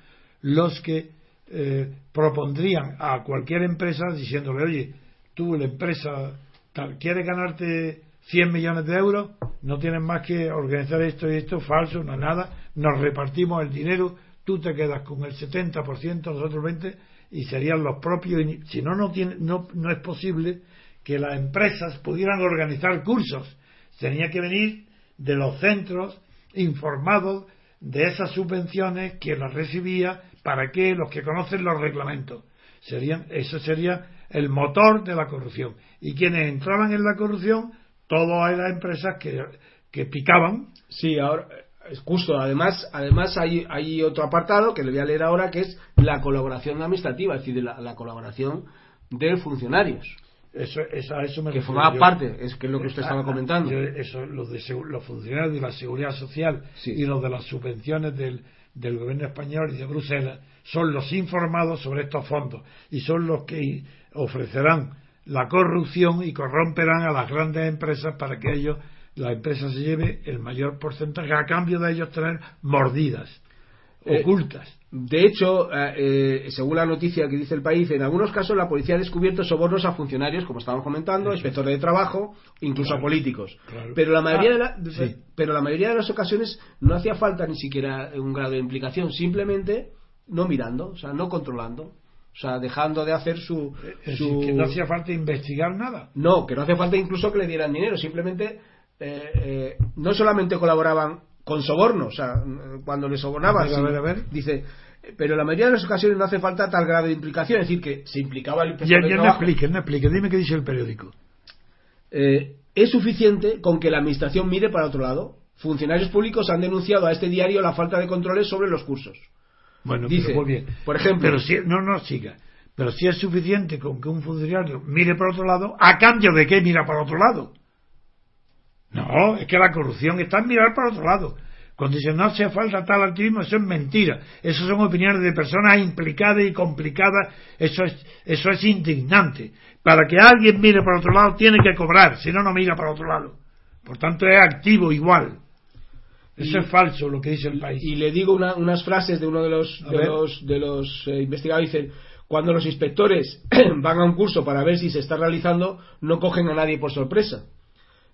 los que eh, propondrían a cualquier empresa diciéndole, oye, tú la empresa tal, quieres ganarte 100 millones de euros, no tienes más que organizar esto y esto, falso, no nada, nos repartimos el dinero, tú te quedas con el 70%, nosotros 20%, y serían los propios, si no, no, tiene, no, no es posible que las empresas pudieran organizar cursos, tenía que venir de los centros informados de esas subvenciones que las recibía para que los que conocen los reglamentos. Serían eso sería el motor de la corrupción. Y quienes entraban en la corrupción todas eran empresas que, que picaban. Sí ahora es justo además además hay, hay otro apartado que le voy a leer ahora que es la colaboración administrativa es decir la, la colaboración de funcionarios. Eso, a eso me que formaba parte, es que es lo que usted estaba comentando. eso, los, de, los funcionarios de la seguridad social y los de las subvenciones del, del gobierno español y de Bruselas son los informados sobre estos fondos y son los que ofrecerán la corrupción y corromperán a las grandes empresas para que ellos, la empresa se lleve el mayor porcentaje a cambio de ellos tener mordidas eh, ocultas. De hecho, eh, eh, según la noticia que dice el país, en algunos casos la policía ha descubierto sobornos a funcionarios, como estábamos comentando, inspectores de trabajo, incluso a políticos. Pero, la mayoría de la, ah, pero la mayoría de las ocasiones no hacía falta ni siquiera un grado de implicación, simplemente no mirando, o sea, no controlando. O sea, dejando de hacer su, su... que no hacía falta investigar nada. No, que no hacía falta incluso que le dieran dinero. Simplemente no solamente colaboraban con soborno, o sea, cuando le sobornaban, dice, pero en la mayoría de las ocasiones no hace falta tal grado de implicación, es decir, que se implicaba el ya, ya no explique, no explique, dime qué dice el periódico. Eh, es suficiente con que la administración mire para otro lado. Funcionarios públicos han denunciado a este diario la falta de controles sobre los cursos. Bueno, dice, muy bien. Por ejemplo, pero si, no, no, siga. Pero si es suficiente con que un funcionario mire para otro lado, ¿a cambio de qué mira para otro lado? No, es que la corrupción está en mirar para otro lado. Cuando dicen no hace falta tal activismo, eso es mentira. Eso son opiniones de personas implicadas y complicadas. Eso es, eso es indignante. Para que alguien mire para otro lado, tiene que cobrar, si no, no mira para otro lado. Por tanto, es activo igual. Eso es falso lo que dice el país. Y le digo unas frases de uno de los, de los, de los eh, investigadores. Dice, cuando los inspectores (clears throat) van a un curso para ver si se está realizando, no cogen a nadie por sorpresa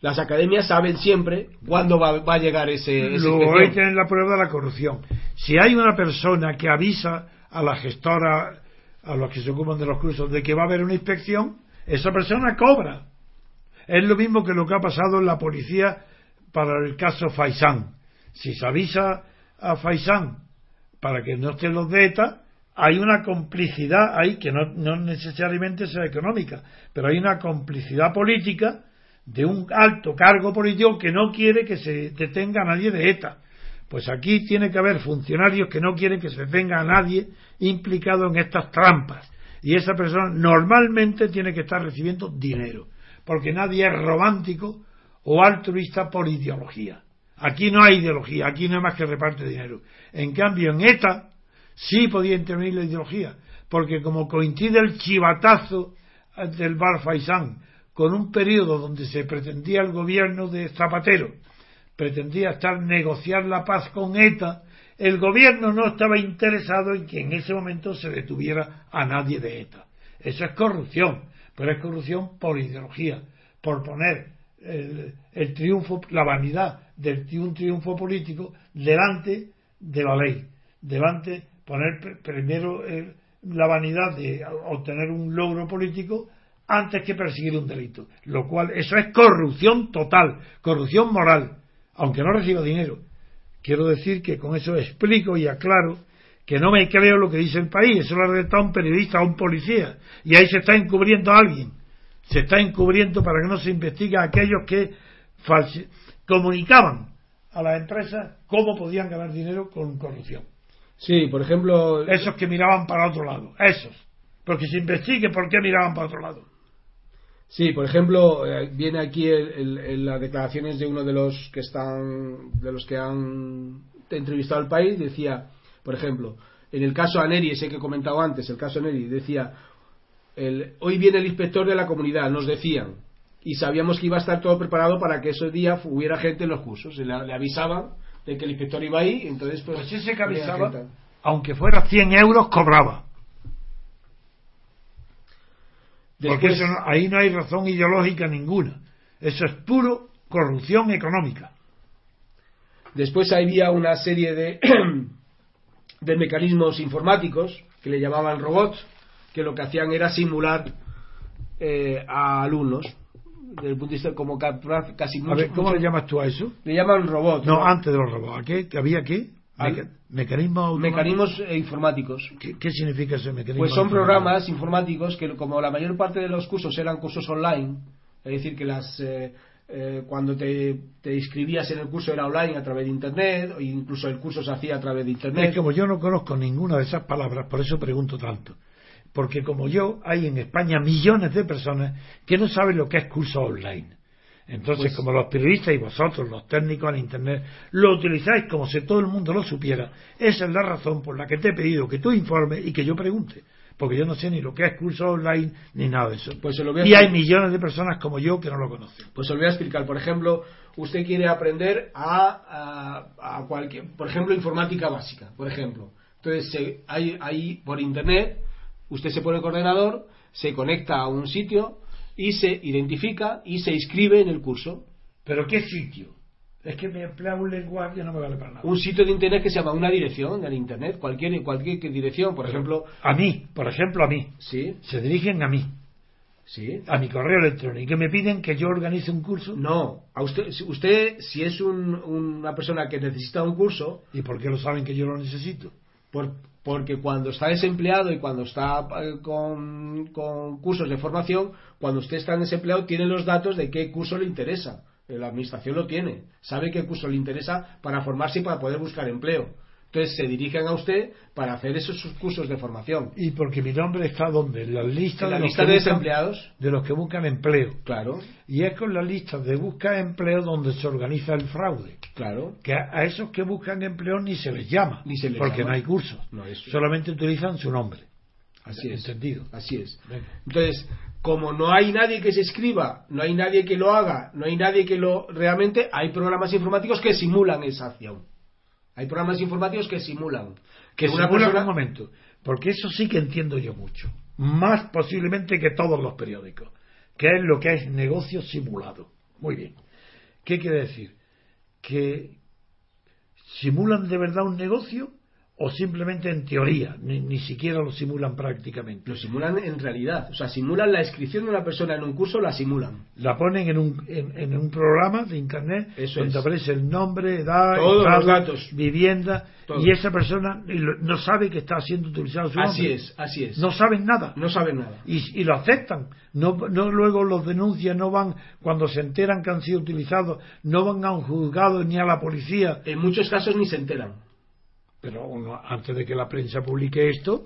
las academias saben siempre cuándo va, a llegar ese, ese Luego hay que tener la prueba de la corrupción. Si hay una persona que avisa a la gestora, a los que se ocupan de los cursos, de que va a haber una inspección, esa persona cobra. Es lo mismo que lo que ha pasado en la policía para el caso Faisán. Si se avisa a Faisán para que no estén los de ETA, hay una complicidad ahí que no, no necesariamente sea económica, pero hay una complicidad política de un alto cargo político que no quiere que se detenga a nadie de ETA. Pues aquí tiene que haber funcionarios que no quieren que se detenga a nadie implicado en estas trampas. Y esa persona normalmente tiene que estar recibiendo dinero, porque nadie es romántico o altruista por ideología. Aquí no hay ideología, aquí no hay más que reparte dinero. En cambio, en ETA sí podía intervenir la ideología, porque como coincide el chivatazo del Bar Faisán con un periodo donde se pretendía el gobierno de Zapatero, pretendía estar negociar la paz con ETA, el gobierno no estaba interesado en que en ese momento se detuviera a nadie de ETA. Eso es corrupción, pero es corrupción por ideología, por poner el, triunfo, la vanidad de un triunfo político delante de la ley, delante, poner primero la vanidad de obtener un logro político antes que perseguir un delito. Lo cual, eso es corrupción total, corrupción moral, aunque no reciba dinero. Quiero decir que con eso explico y aclaro que no me creo lo que dice el país, eso lo ha redactado un periodista o un policía, y ahí se está encubriendo a alguien. Se está encubriendo para que no se investigue a aquellos que comunicaban a las empresas cómo podían ganar dinero con corrupción. Sí, por ejemplo. Esos que miraban para otro lado, esos. Porque se investigue por qué miraban para otro lado. Sí, por ejemplo, eh, viene aquí en las declaraciones de uno de los que están, de los que han entrevistado al país, decía, por ejemplo, En el caso Aneri, ese que he comentado antes, el caso Aneri, decía, el, hoy viene el inspector de la comunidad, nos decían, y sabíamos que iba a estar todo preparado para que ese día hubiera gente en los cursos. Le, le avisaban de que el inspector iba ahí, entonces pues... Pues ese que avisaba, aunque fuera 100 euros, cobraba. Porque eso ahí no hay razón ideológica ninguna. Eso es puro corrupción económica. Después había una serie de, (clears throat) de mecanismos informáticos que le llamaban robots, que lo que hacían era simular eh, a alumnos, desde el punto de vista como ca- casi A mucho- ver, ¿cómo mucho- le llamas tú a eso? le llaman robots, No, ¿no? antes de los robots. ¿A qué? ¿Que ¿Había qué? Meca- ¿Mecanismos eh, informáticos. ¿Qué, qué significa ese mecanismo? Pues son programas informáticos que como la mayor parte de los cursos eran cursos online, es decir, que las eh, eh, cuando te, te inscribías en el curso era online a través de internet, o incluso el curso se hacía a través de internet. Es como yo no conozco ninguna de esas palabras, por eso pregunto tanto. Porque como yo, hay en España millones de personas que no saben lo que es curso online. Entonces, Pues- como los periodistas y vosotros, los técnicos en Internet, lo utilizáis como si todo el mundo lo supiera, esa es la razón por la que te he pedido que tú informes y que yo pregunte. Porque yo no sé ni lo que es curso online ni nada de eso. Pues se lo voy a y hay millones de personas como yo que no lo conocen. Pues os voy a explicar. Por ejemplo, usted quiere aprender a, a, a cualquier, por ejemplo, informática básica, por ejemplo. Entonces, se- hay, hay por internet, usted se pone el ordenador, se conecta a un sitio y se identifica y se inscribe en el curso. ¿Pero qué sitio? Es que me emplea un lenguaje que no me vale para nada. Un sitio de internet que se llama una dirección en internet, cualquier, cualquier dirección, por ejemplo. A mí, por ejemplo, a mí. Sí, Se dirigen a mí. sí. a mi correo electrónico y me piden que yo organice un curso. No, a usted, usted, si es un- una persona que necesita un curso, ¿Y por qué lo saben que yo lo necesito? Por- porque cuando está desempleado y cuando está eh, con, con cursos de formación, cuando usted está desempleado tiene los datos de qué curso le interesa. Eh, La administración lo tiene. Sabe qué curso le interesa para formarse y para poder buscar empleo. Entonces se dirigen a usted para hacer esos cursos de formación. Y porque mi nombre está donde? En la lista, En la de, los lista de buscan- desempleados, de los que buscan empleo. claro, Y es con la lista de busca empleo donde se organiza el fraude. claro. Que a, a esos que buscan empleo ni se les llama, Ni se les porque llama. no hay cursos. No es- Solamente utilizan su nombre. Así es. Entendido. Así es. Venga. Entonces, como no hay nadie que se escriba, no hay nadie que lo haga, no hay nadie que lo realmente, hay programas informáticos que simulan esa acción. Hay programas informáticos que simulan Que una simula- persona un momento, porque eso sí que entiendo yo mucho, más posiblemente que todos los periódicos, que es lo que es negocio simulado. Muy bien. ¿Qué quiere decir? Que simulan de verdad un negocio o simplemente en teoría, ni, ni siquiera lo simulan prácticamente. lo simulan en realidad, o sea, simulan la inscripción de una persona en un curso, la simulan. La ponen en un, en, en un programa de internet Eso donde es. aparece el nombre, edad, Todos los datos. vivienda, y esa persona no sabe que está siendo utilizado su Así nombre. es, así es. No saben nada. No saben nada. y, y lo aceptan. No, no luego los denuncian, no van, cuando se enteran que han sido utilizados, no van a un juzgado ni a la policía. En muchos casos ni se enteran. Pero uno, antes de que la prensa publique esto,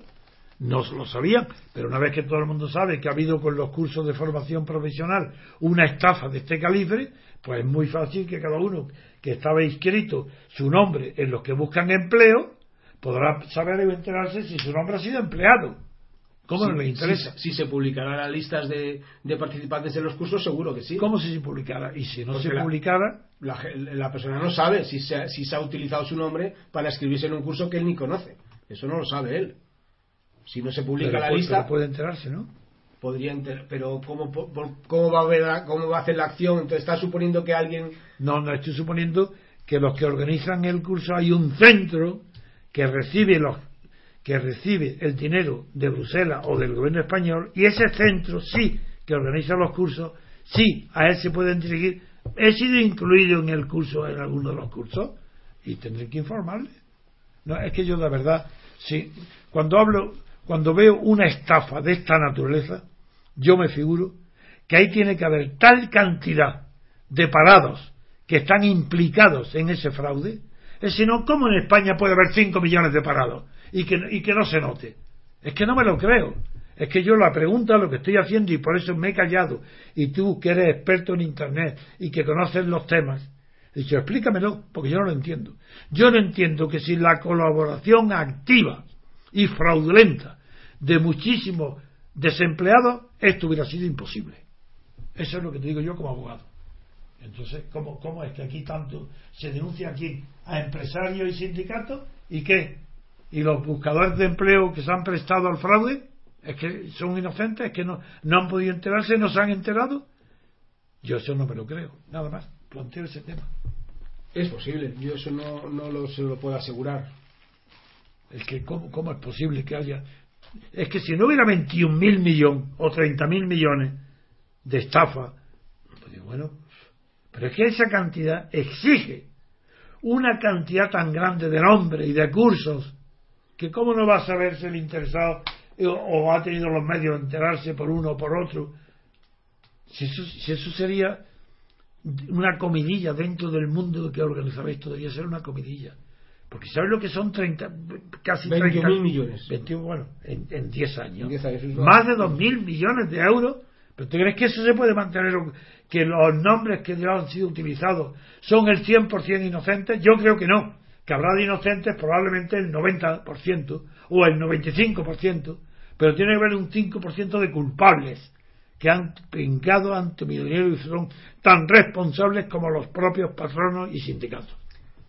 no lo sabían. Pero una vez que todo el mundo sabe que ha habido con los cursos de formación profesional una estafa de este calibre, pues es muy fácil que cada uno que estaba inscrito su nombre en los que buscan empleo podrá saber o enterarse si su nombre ha sido empleado. ¿Cómo Si- no le interesa? Si, si se publicarán las listas de, de participantes en los cursos, seguro que sí. ¿Cómo si se publicara? Y si no Porque se la- publicara, La, la persona no sabe si se, ha- si se ha utilizado su nombre para escribirse en un curso que él ni conoce. Eso no lo sabe él. Si no se publica pero la lista, puede enterarse, ¿no? podría enter- pero ¿cómo, cómo va a ver la- cómo va a hacer la acción? Entonces está suponiendo que alguien No, no estoy suponiendo que los que organizan el curso hay un centro que recibe los que recibe el dinero de Bruselas o del gobierno español y ese centro sí que organiza los cursos, sí a él se pueden dirigir. He sido incluido en el curso, en alguno de los cursos y tendré que informarle. No, es que yo de verdad, sí, cuando hablo, cuando veo una estafa de esta naturaleza, yo me figuro que ahí tiene que haber tal cantidad de parados que están implicados en ese fraude, es si no, ¿cómo en España puede haber 5 millones de parados y que, y que no se note? Es que no me lo creo. Es que yo la pregunta, lo que estoy haciendo, y por eso me he callado, y tú que eres experto en Internet y que conoces los temas, he dicho, explícamelo, porque yo no lo entiendo. Yo no entiendo que sin la colaboración activa y fraudulenta de muchísimos desempleados, esto hubiera sido imposible. Eso es lo que te digo yo como abogado. Entonces, ¿cómo, cómo es que aquí tanto se denuncia aquí a empresarios y sindicatos? ¿Y qué? ¿Y los buscadores de empleo que se han prestado al fraude? ¿Es que son inocentes? ¿Es que no, no han podido enterarse? ¿No se han enterado? Yo eso no me lo creo. Nada más. Planteo ese tema. Es posible. Yo eso no, no lo, se lo puedo asegurar. Es que, ¿cómo, ¿cómo es posible que haya es que si no hubiera 21.000 millones o 30.000 millones de estafa, pues bueno, pero es que esa cantidad exige una cantidad tan grande de nombres y de cursos que cómo no va a saberse el interesado o, ha tenido los medios de enterarse por uno o por otro. Si eso, si eso sería una comidilla dentro del mundo que organizaba esto, debería ser una comidilla. Porque ¿sabes lo que son 30, casi 30 mil millones? 21, bueno, en, 10 años. más de 2 mil millones de euros. ¿Pero tú crees que eso se puede mantener? ¿Que los nombres que han sido utilizados son el 100% inocentes? Yo creo que no. Que habrá de inocentes probablemente el 90% o el 95%, pero tiene que haber un 5% de culpables que han pingado ante mi dinero y son tan responsables como los propios patronos y sindicatos.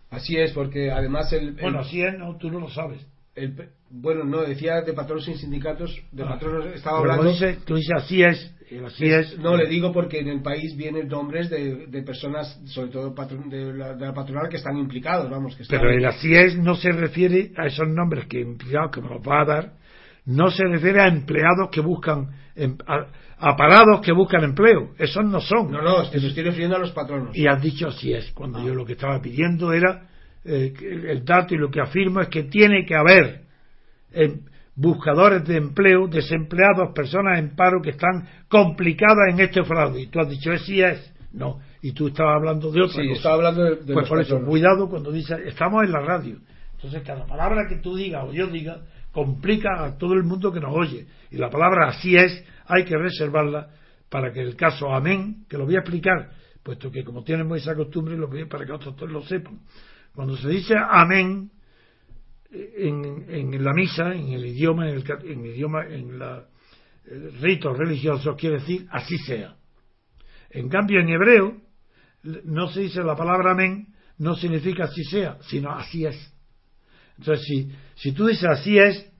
Así es, porque además el... bueno, así es, no, tú no lo sabes. El, bueno, no, decía de patronos y sindicatos, de ah, patronos estaba hablando... tú dices así es, así es, No, le digo porque en el país vienen nombres de, de personas, sobre todo de, la, de, la, patronal, que están implicados, vamos. Que Pero el así es no se refiere a esos nombres que implicados, que me los va a dar, no se refiere a empleados que buscan... Em, a parados que buscan empleo. Esos no son. No, no, estoy, estoy refiriendo a los patronos. Y has dicho así es, cuando ah. yo lo que estaba pidiendo era eh, el dato y lo que afirmo es que tiene que haber eh, buscadores de empleo, desempleados, personas en paro que están complicadas en este fraude. Y tú has dicho, sí es. No, y tú estabas hablando de otra sí, estaba hablando de, Pues por eso, cuidado cuando dices, estamos en la radio. Entonces, cada palabra que tú digas o yo diga complica a todo el mundo que nos oye. Y la palabra así es hay que reservarla para que el caso amén, que lo voy a explicar, puesto que como tienen esa costumbre, lo voy a, para que otros lo sepan. Cuando se dice amén en, en la misa, en el idioma, en el, idioma, en la, el rito religioso, quiere decir así sea. En cambio, en hebreo, no se dice la palabra amén, no significa así sea, sino así es. Entonces, si, si tú dices así es,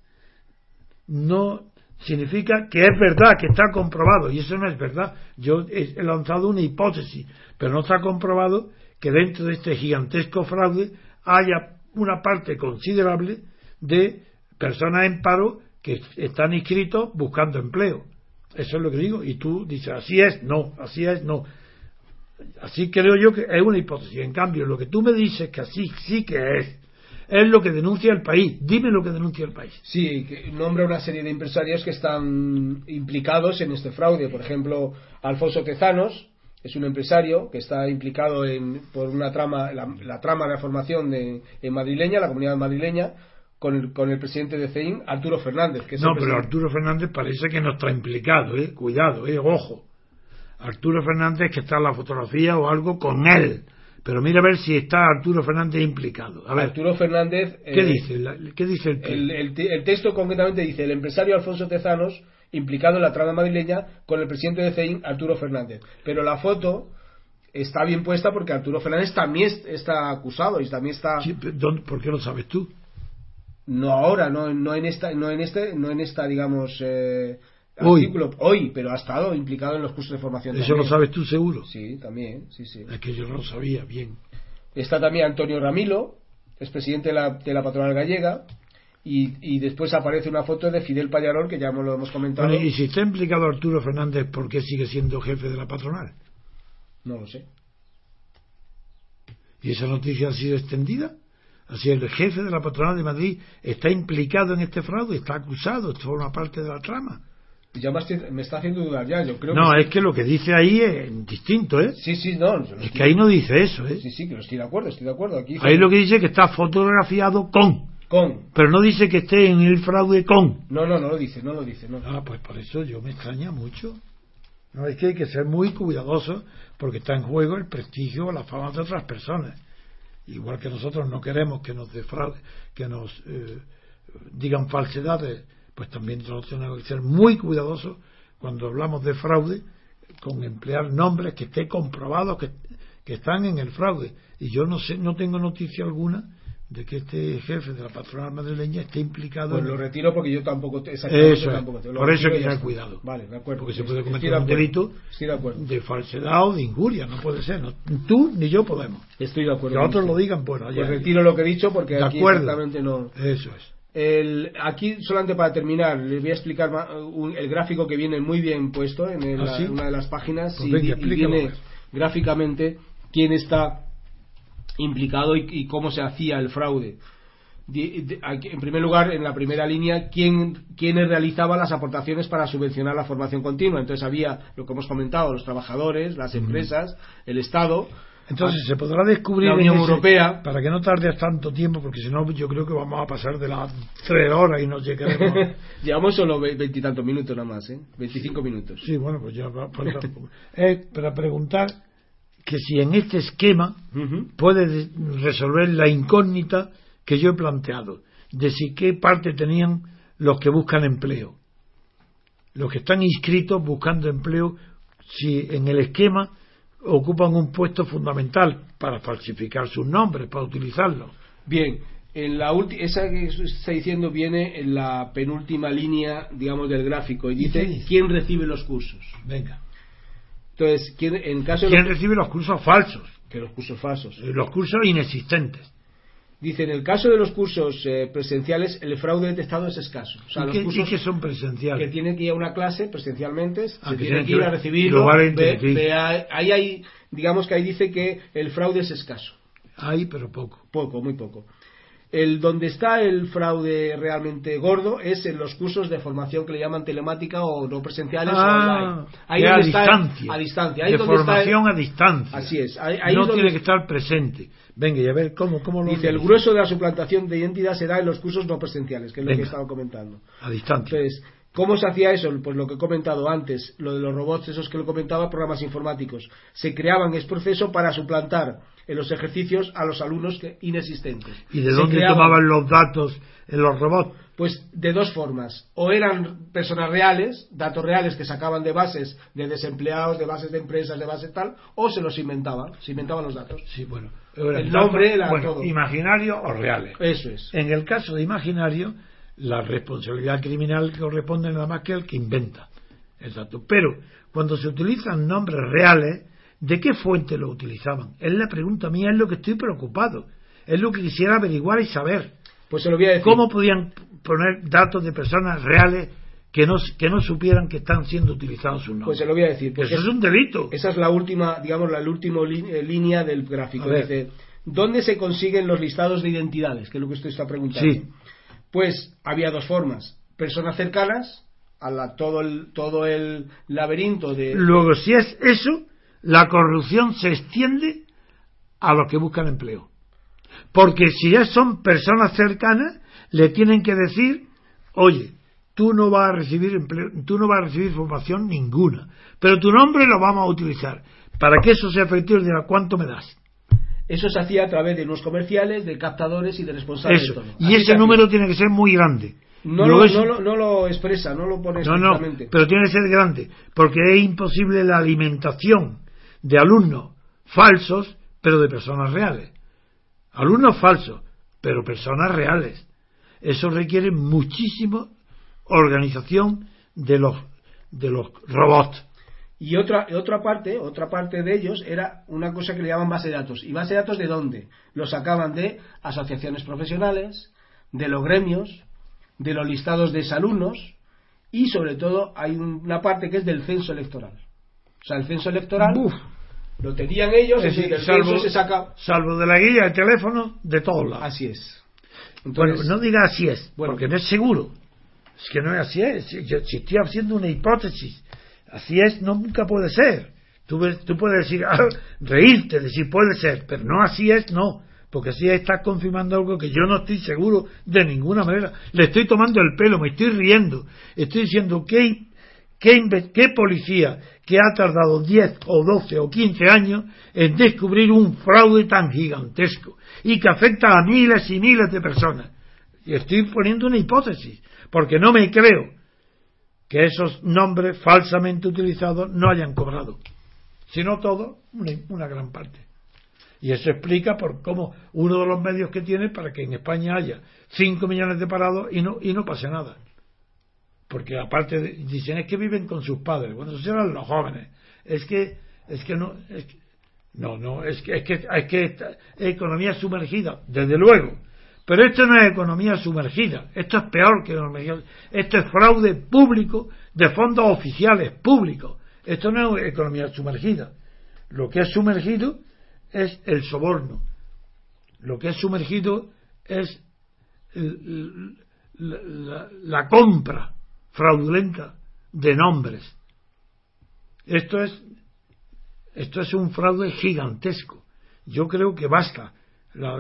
no significa que es verdad, que está comprobado, y eso no es verdad. Yo he lanzado una hipótesis, pero no está comprobado que dentro de este gigantesco fraude haya una parte considerable de personas en paro que están inscritos buscando empleo. Eso es lo que digo. Y tú dices, así es, no, así es, no. Así creo yo que es una hipótesis. En cambio, lo que tú me dices que así sí que es, es lo que denuncia el país. Dime lo que denuncia el país. Sí, que nombra una serie de empresarios que están implicados en este fraude. Por ejemplo, Alfonso Tezanos es un empresario que está implicado en, por una trama, la, trama de la formación de, en madrileña, la comunidad madrileña, con el, con el presidente de CEIN, Arturo Fernández. Que no, pero Arturo Fernández parece que no está implicado, ¿eh? Cuidado, ¿eh? Ojo. Arturo Fernández que está en la fotografía o algo con él pero mira a ver si está Arturo Fernández implicado. A ver, Arturo Fernández. ¿Qué eh, dice? ¿Qué dice el, el, texto concretamente dice: el empresario Alfonso Tezanos implicado en la trama madrileña con el presidente de CEIN, Arturo Fernández. Pero la foto está bien puesta porque Arturo Fernández también está acusado y también está. ¿Por qué lo sabes tú? No ahora, no, no en esta, no en este, no en esta, digamos. Eh, hoy. hoy, pero ha estado implicado en los cursos de formación. ¿Eso lo sabes tú seguro? Sí, también, sí, sí. Es que yo no lo sabía bien. Está también Antonio Ramilo, es presidente de la, de la patronal gallega, y, y, después aparece una foto de Fidel Pallarol, que ya lo hemos comentado. y si está implicado Arturo Fernández, ¿por qué sigue siendo jefe de la patronal? No lo sé. ¿Y esa noticia ha sido extendida? Así el jefe de la patronal de Madrid está implicado en este fraude, está acusado, forma parte de la trama ya me, está haciendo dudar ya, yo creo No, es que lo que dice ahí es distinto, ¿eh? Sí, sí, no. Es que ahí no dice eso, ¿eh? Sí, sí, que estoy de acuerdo, estoy de acuerdo. Aquí ahí lo que dice que está fotografiado con. Con. Pero no dice que esté en el fraude con. No, no, no lo dice, no lo dice, no. Ah, pues por eso yo me extraña mucho. No, es que hay que ser muy cuidadoso porque está en juego el prestigio o la fama de otras personas. Igual que nosotros no queremos que nos defraude, que nos... Eh, digan falsedades, pues también nosotros tenemos que ser muy cuidadosos cuando hablamos de fraude con emplear nombres que esté comprobado que, que están en el fraude. Y yo no sé, no tengo noticia alguna de que este jefe de la patronal madrileña esté implicado Pues en lo retiro porque yo tampoco eso tampoco te- lo por eso hay que tener cuidado Vale, de acuerdo. porque se puede cometer un delito de falsedad o de injuria no puede ser no- tú ni yo podemos Estoy de acuerdo. que otros lo digan bueno Pues ya- retiro lo que he dicho porque De aquí acuerdo. exactamente no. eso es El, aquí, solamente para terminar, les voy a explicar un- el gráfico que viene muy bien puesto en el- ¿Ah, sí? una de las páginas Pues y, venga, y viene gráficamente quién está implicado y, y cómo se hacía el fraude. Di- de- aquí, en primer lugar, en la primera línea, quién, quiénes realizaban las aportaciones para subvencionar la formación continua. Entonces había, lo que hemos comentado, los trabajadores, las empresas, el Estado. Entonces se podrá descubrir La Unión ese- Europea. para que no tardes tanto tiempo porque si no yo creo que vamos a pasar de las tres horas y no llegaremos (laughs) Llevamos solo ve- veintitantos minutos nada más, ¿eh? 25 minutos. sí bueno pues ya va falta un poco. (laughs) es para preguntar que si en este esquema Ujú. puede de- resolver la incógnita que yo he planteado de si qué parte tenían los que buscan empleo. Los que están inscritos buscando empleo, si en el esquema ocupan un puesto fundamental para falsificar sus nombres, para utilizarlos. Bien, en la esa que está diciendo viene en la penúltima línea, digamos, del gráfico y dice dice? quién recibe los cursos. Venga. Entonces, ¿quién, en caso de ¿Quién los, recibe los cursos falsos? que los cursos falsos. Eh, Los cursos inexistentes. Dice, en el caso de los cursos eh, presenciales, el fraude detectado es escaso. O sea, ¿Y, los qué, y cursos qué son que presenciales? tiene que ir a una clase presencialmente, Ah, se que tiene tienen que ir que a recibirlo. ve- ahí hay, digamos que ahí dice que el fraude es escaso. Hay, pero poco. Poco, muy poco. El donde está el fraude realmente gordo es en los cursos de formación que le llaman telemática o no presenciales o Ah, online. Ahí a donde está- distancia. a distancia. Ahí de donde está el- formación a distancia. Así es. Ahí, ahí no es donde tiene que estar presente. Venga, y a ver cómo, cómo lo dice el grueso de la suplantación de identidad se da en los cursos no presenciales, que es lo que estado comentando. A distancia. Entonces, ¿cómo se hacía eso? Pues lo que he comentado antes, lo de los robots, esos que lo comentaba, programas informáticos. Se creaban ese proceso para suplantar en los ejercicios a los alumnos que, inexistentes. ¿Y de dónde creaban- tomaban los datos en los robots? Pues de dos formas. O eran personas reales, datos reales que sacaban de bases de desempleados, de bases de empresas, de bases tal, o se los inventaban, se inventaban los datos. Sí, bueno. El nombre, la- bueno, todo. imaginarios o reales. Eso es. En el caso de imaginario, la responsabilidad criminal corresponde nada más que al que inventa el dato. Pero cuando se utilizan nombres reales, ¿de qué fuente lo utilizaban? Es la pregunta mía, es lo que estoy preocupado. Es lo que quisiera averiguar y saber. Pues se lo voy a decir. ¿Cómo podían poner datos de personas reales que no, que no supieran que están siendo utilizados sus nombres? Pues se lo voy a decir. Eso es un delito. Esa es la última, digamos, la última eh, línea del gráfico. Dice, ¿dónde se consiguen los listados de identidades? Que es lo que usted está preguntando. Sí. Pues había dos formas. Personas cercanas, a la, todo, el, todo el laberinto de... Luego, si es eso, la corrupción se extiende a los que buscan empleo. Porque si ya son personas cercanas, le tienen que decir, oye, tú no vas a recibir empleo, tú no vas a recibir formación ninguna, pero tu nombre lo vamos a utilizar. Para que eso sea efectivo, dirá, ¿cuánto me das? Eso se hacía a través de unos comerciales, de captadores y de responsables. Eso. de todo. Y ese número tiene que ser muy grande. No lo, no, lo, no lo expresa, no lo pone No, no, pero tiene que ser grande, porque es imposible la alimentación de alumnos falsos, pero de personas reales. Alumnos falsos, pero personas reales. Eso requiere muchísima organización de los de los robots. Y otra, otra parte, otra parte de ellos era una cosa que le llaman base de datos. ¿Y base de datos de dónde? Lo sacaban de asociaciones profesionales, de los gremios, de los listados de exalumnos y sobre todo hay un- una parte que es del censo electoral. O sea, el censo electoral lo tenían ellos, Es decir, el salvo, censo se saca. salvo de la guía de teléfono, de todos lados. Así es. Bueno, no diga así es, Bueno. porque no es seguro. Es que no es así es. Si, yo- si estoy haciendo una hipótesis, así es, no, nunca puede ser. Tú, puedes decir, ah, reírte, decir puede ser, pero no así es, no. Porque así estás confirmando algo que yo no estoy seguro de ninguna manera. Le estoy tomando el pelo, me estoy riendo. Estoy diciendo que ¿Qué, policía que ha tardado 10 o 12 o 15 años en descubrir un fraude tan gigantesco y que afecta a miles y miles de personas? Y estoy poniendo una hipótesis, porque no me creo que esos nombres falsamente utilizados no hayan cobrado, sino todo, una, una gran parte. Y eso explica por cómo uno de los medios que tiene para que en España haya 5 millones de parados y no, y no pase nada. Porque aparte de, dicen es que viven con sus padres. Bueno, esos eran los jóvenes. Es que, es que no, es que, no, no, es que, es que, es que es economía sumergida, desde luego. Pero esto no es economía sumergida, esto es peor que economía. Esto es fraude público de fondos oficiales públicos. Esto no es economía sumergida. Lo que es sumergido es el soborno. Lo que es sumergido es el, la, la, la, compra fraudulenta de nombres. Esto es, esto es un fraude gigantesco. Yo creo que basta. La,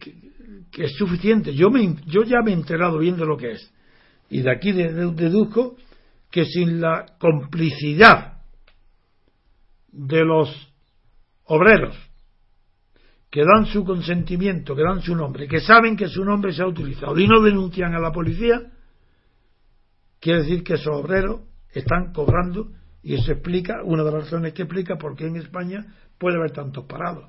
que, es suficiente. Yo, me, yo ya me he enterado viendo lo que es. Y de aquí deduzco que sin la complicidad de los obreros que dan su consentimiento, que dan su nombre, que saben que su nombre se ha utilizado y no denuncian a la policía, quiere decir que esos obreros están cobrando y eso explica, una de las razones que explica por qué en España puede haber tantos parados,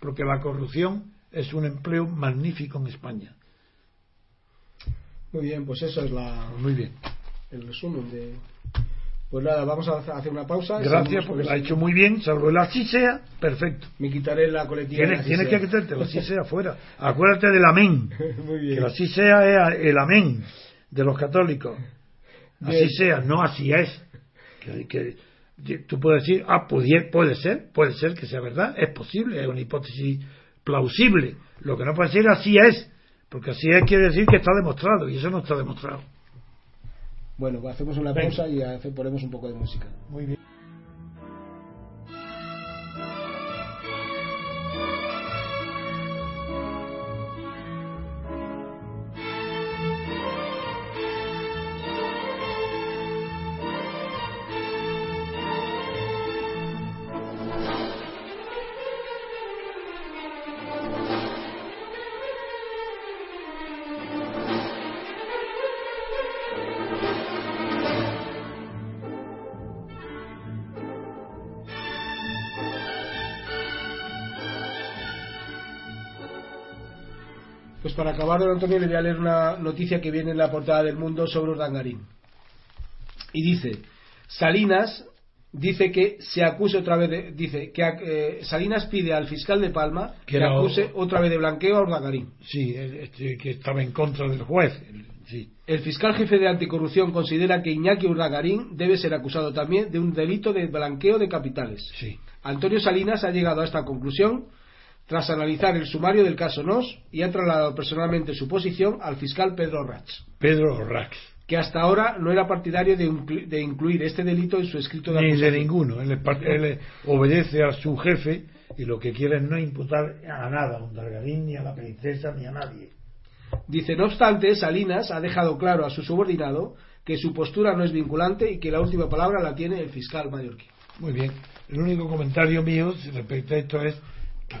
porque la corrupción es un empleo magnífico en España. Muy bien, pues eso es la, Muy bien. el resumen de, pues nada, vamos a hacer una pausa. Gracias, porque lo ha hecho muy bien, salvo el así sea, perfecto. Me quitaré la coletilla. Tienes, tienes que quitarte el así (laughs) sea fuera. Acuérdate del amén. muy bien. Que el así sea es el amén de los católicos. Así bien. sea, no así es. Que, que, tú puedes decir, ah, puede, puede ser, puede ser que sea verdad, es posible, es una hipótesis plausible. Lo que no puede ser así es, porque así es quiere decir que está demostrado, y eso no está demostrado. Bueno, hacemos una pausa y ponemos un poco de música. Muy bien. Para acabar, don Antonio, le voy a leer una noticia que viene en la portada del mundo sobre Urdangarín. Y dice, Salinas dice que se acuse otra vez de, dice que eh, Salinas pide al fiscal de Palma que, que acuse otra vez de blanqueo a Urdangarín. Sí, este, que estaba en contra del juez. Sí. El fiscal jefe de anticorrupción considera que Iñaki Urdangarín debe ser acusado también de un delito de blanqueo de capitales. Sí. Antonio Salinas ha llegado a esta conclusión tras analizar el sumario del caso NOS y ha trasladado personalmente su posición al fiscal Pedro Rach. Pedro Rach. Que hasta ahora no era partidario de, de incluir este delito en su escrito de Ni de ninguno. Él, él, obedece a su jefe y lo que quiere es no imputar a nada, a un Dargarín, ni a la princesa, ni a nadie. Dice, no obstante, Salinas ha dejado claro a su subordinado que su postura no es vinculante y que la última palabra la tiene el fiscal mallorquín. Muy bien. El único comentario mío respecto a esto es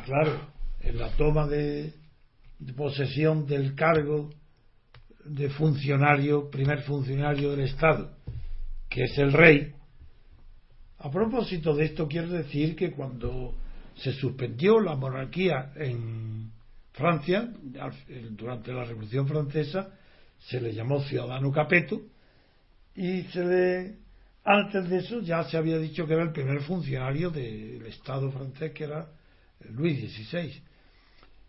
claro, en la toma de, de posesión del cargo de funcionario, primer funcionario del Estado, que es el rey, a propósito de esto quiero decir que cuando se suspendió la monarquía en Francia, durante la Revolución Francesa, se le llamó ciudadano capeto y se le antes de eso ya se había dicho que era el primer funcionario del Estado francés, que era Luis XVI.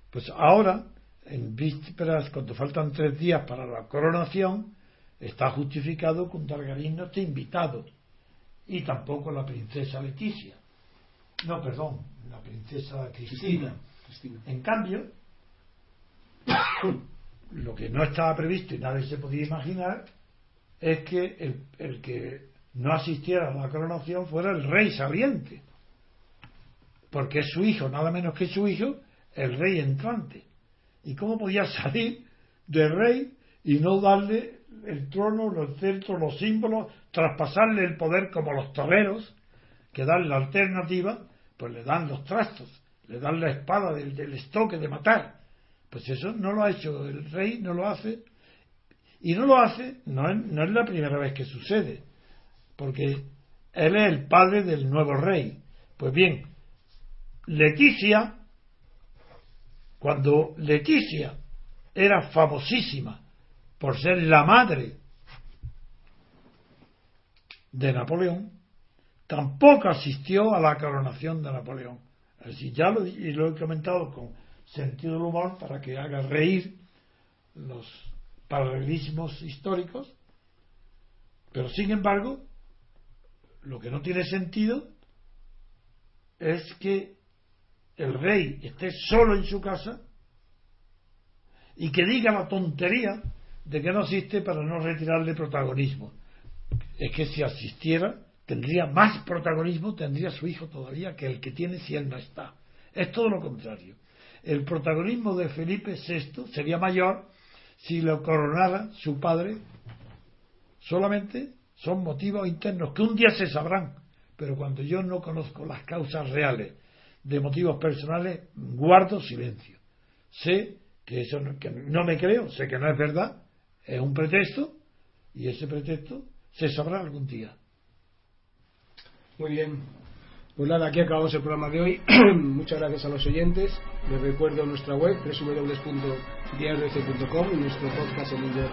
Pues ahora, en vísperas, cuando faltan tres días para la coronación, está justificado que un Targarín no esté invitado. Y tampoco la princesa Leticia. No, perdón, la princesa Cristina. Cristina. En cambio, lo que no estaba previsto y nadie se podía imaginar es que el, el que no asistiera a la coronación fuera el rey sabiente porque es su hijo, nada menos que su hijo, el rey entrante. ¿Y cómo podía salir del rey y no darle el trono, los centros, los símbolos, traspasarle el poder como los toreros, que dan la alternativa, pues le dan los trastos, le dan la espada del, estoque de matar, Pues eso no lo ha hecho el rey, no lo hace. Y no lo hace, no es, no es la primera vez que sucede, porque él es el padre del nuevo rey. Pues bien, Leticia, cuando Leticia era famosísima por ser la madre de Napoleón, tampoco asistió a la coronación de Napoleón. Así ya lo, he comentado con sentido del humor para que haga reír los paralelismos históricos, pero sin embargo, lo que no tiene sentido es que el rey esté solo en su casa y que diga la tontería de que no asiste para no retirarle protagonismo. Es que si asistiera, tendría más protagonismo, tendría su hijo todavía que el que tiene si él no está. Es todo lo contrario. El protagonismo de Felipe VI sería mayor si lo coronara su padre. Solamente son motivos internos que un día se sabrán, pero cuando yo no conozco las causas reales de motivos personales, guardo silencio. Sé que eso que no me creo, sé que no es verdad, es un pretexto y ese pretexto se sabrá algún día. Muy bien. Pues nada, aquí acabamos el programa de hoy. (clears throat) Muchas gracias a los oyentes. Les recuerdo nuestra web www.diarioc.com y nuestro podcast en Muchas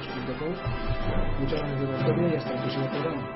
gracias, Antonio, y hasta el próximo programa.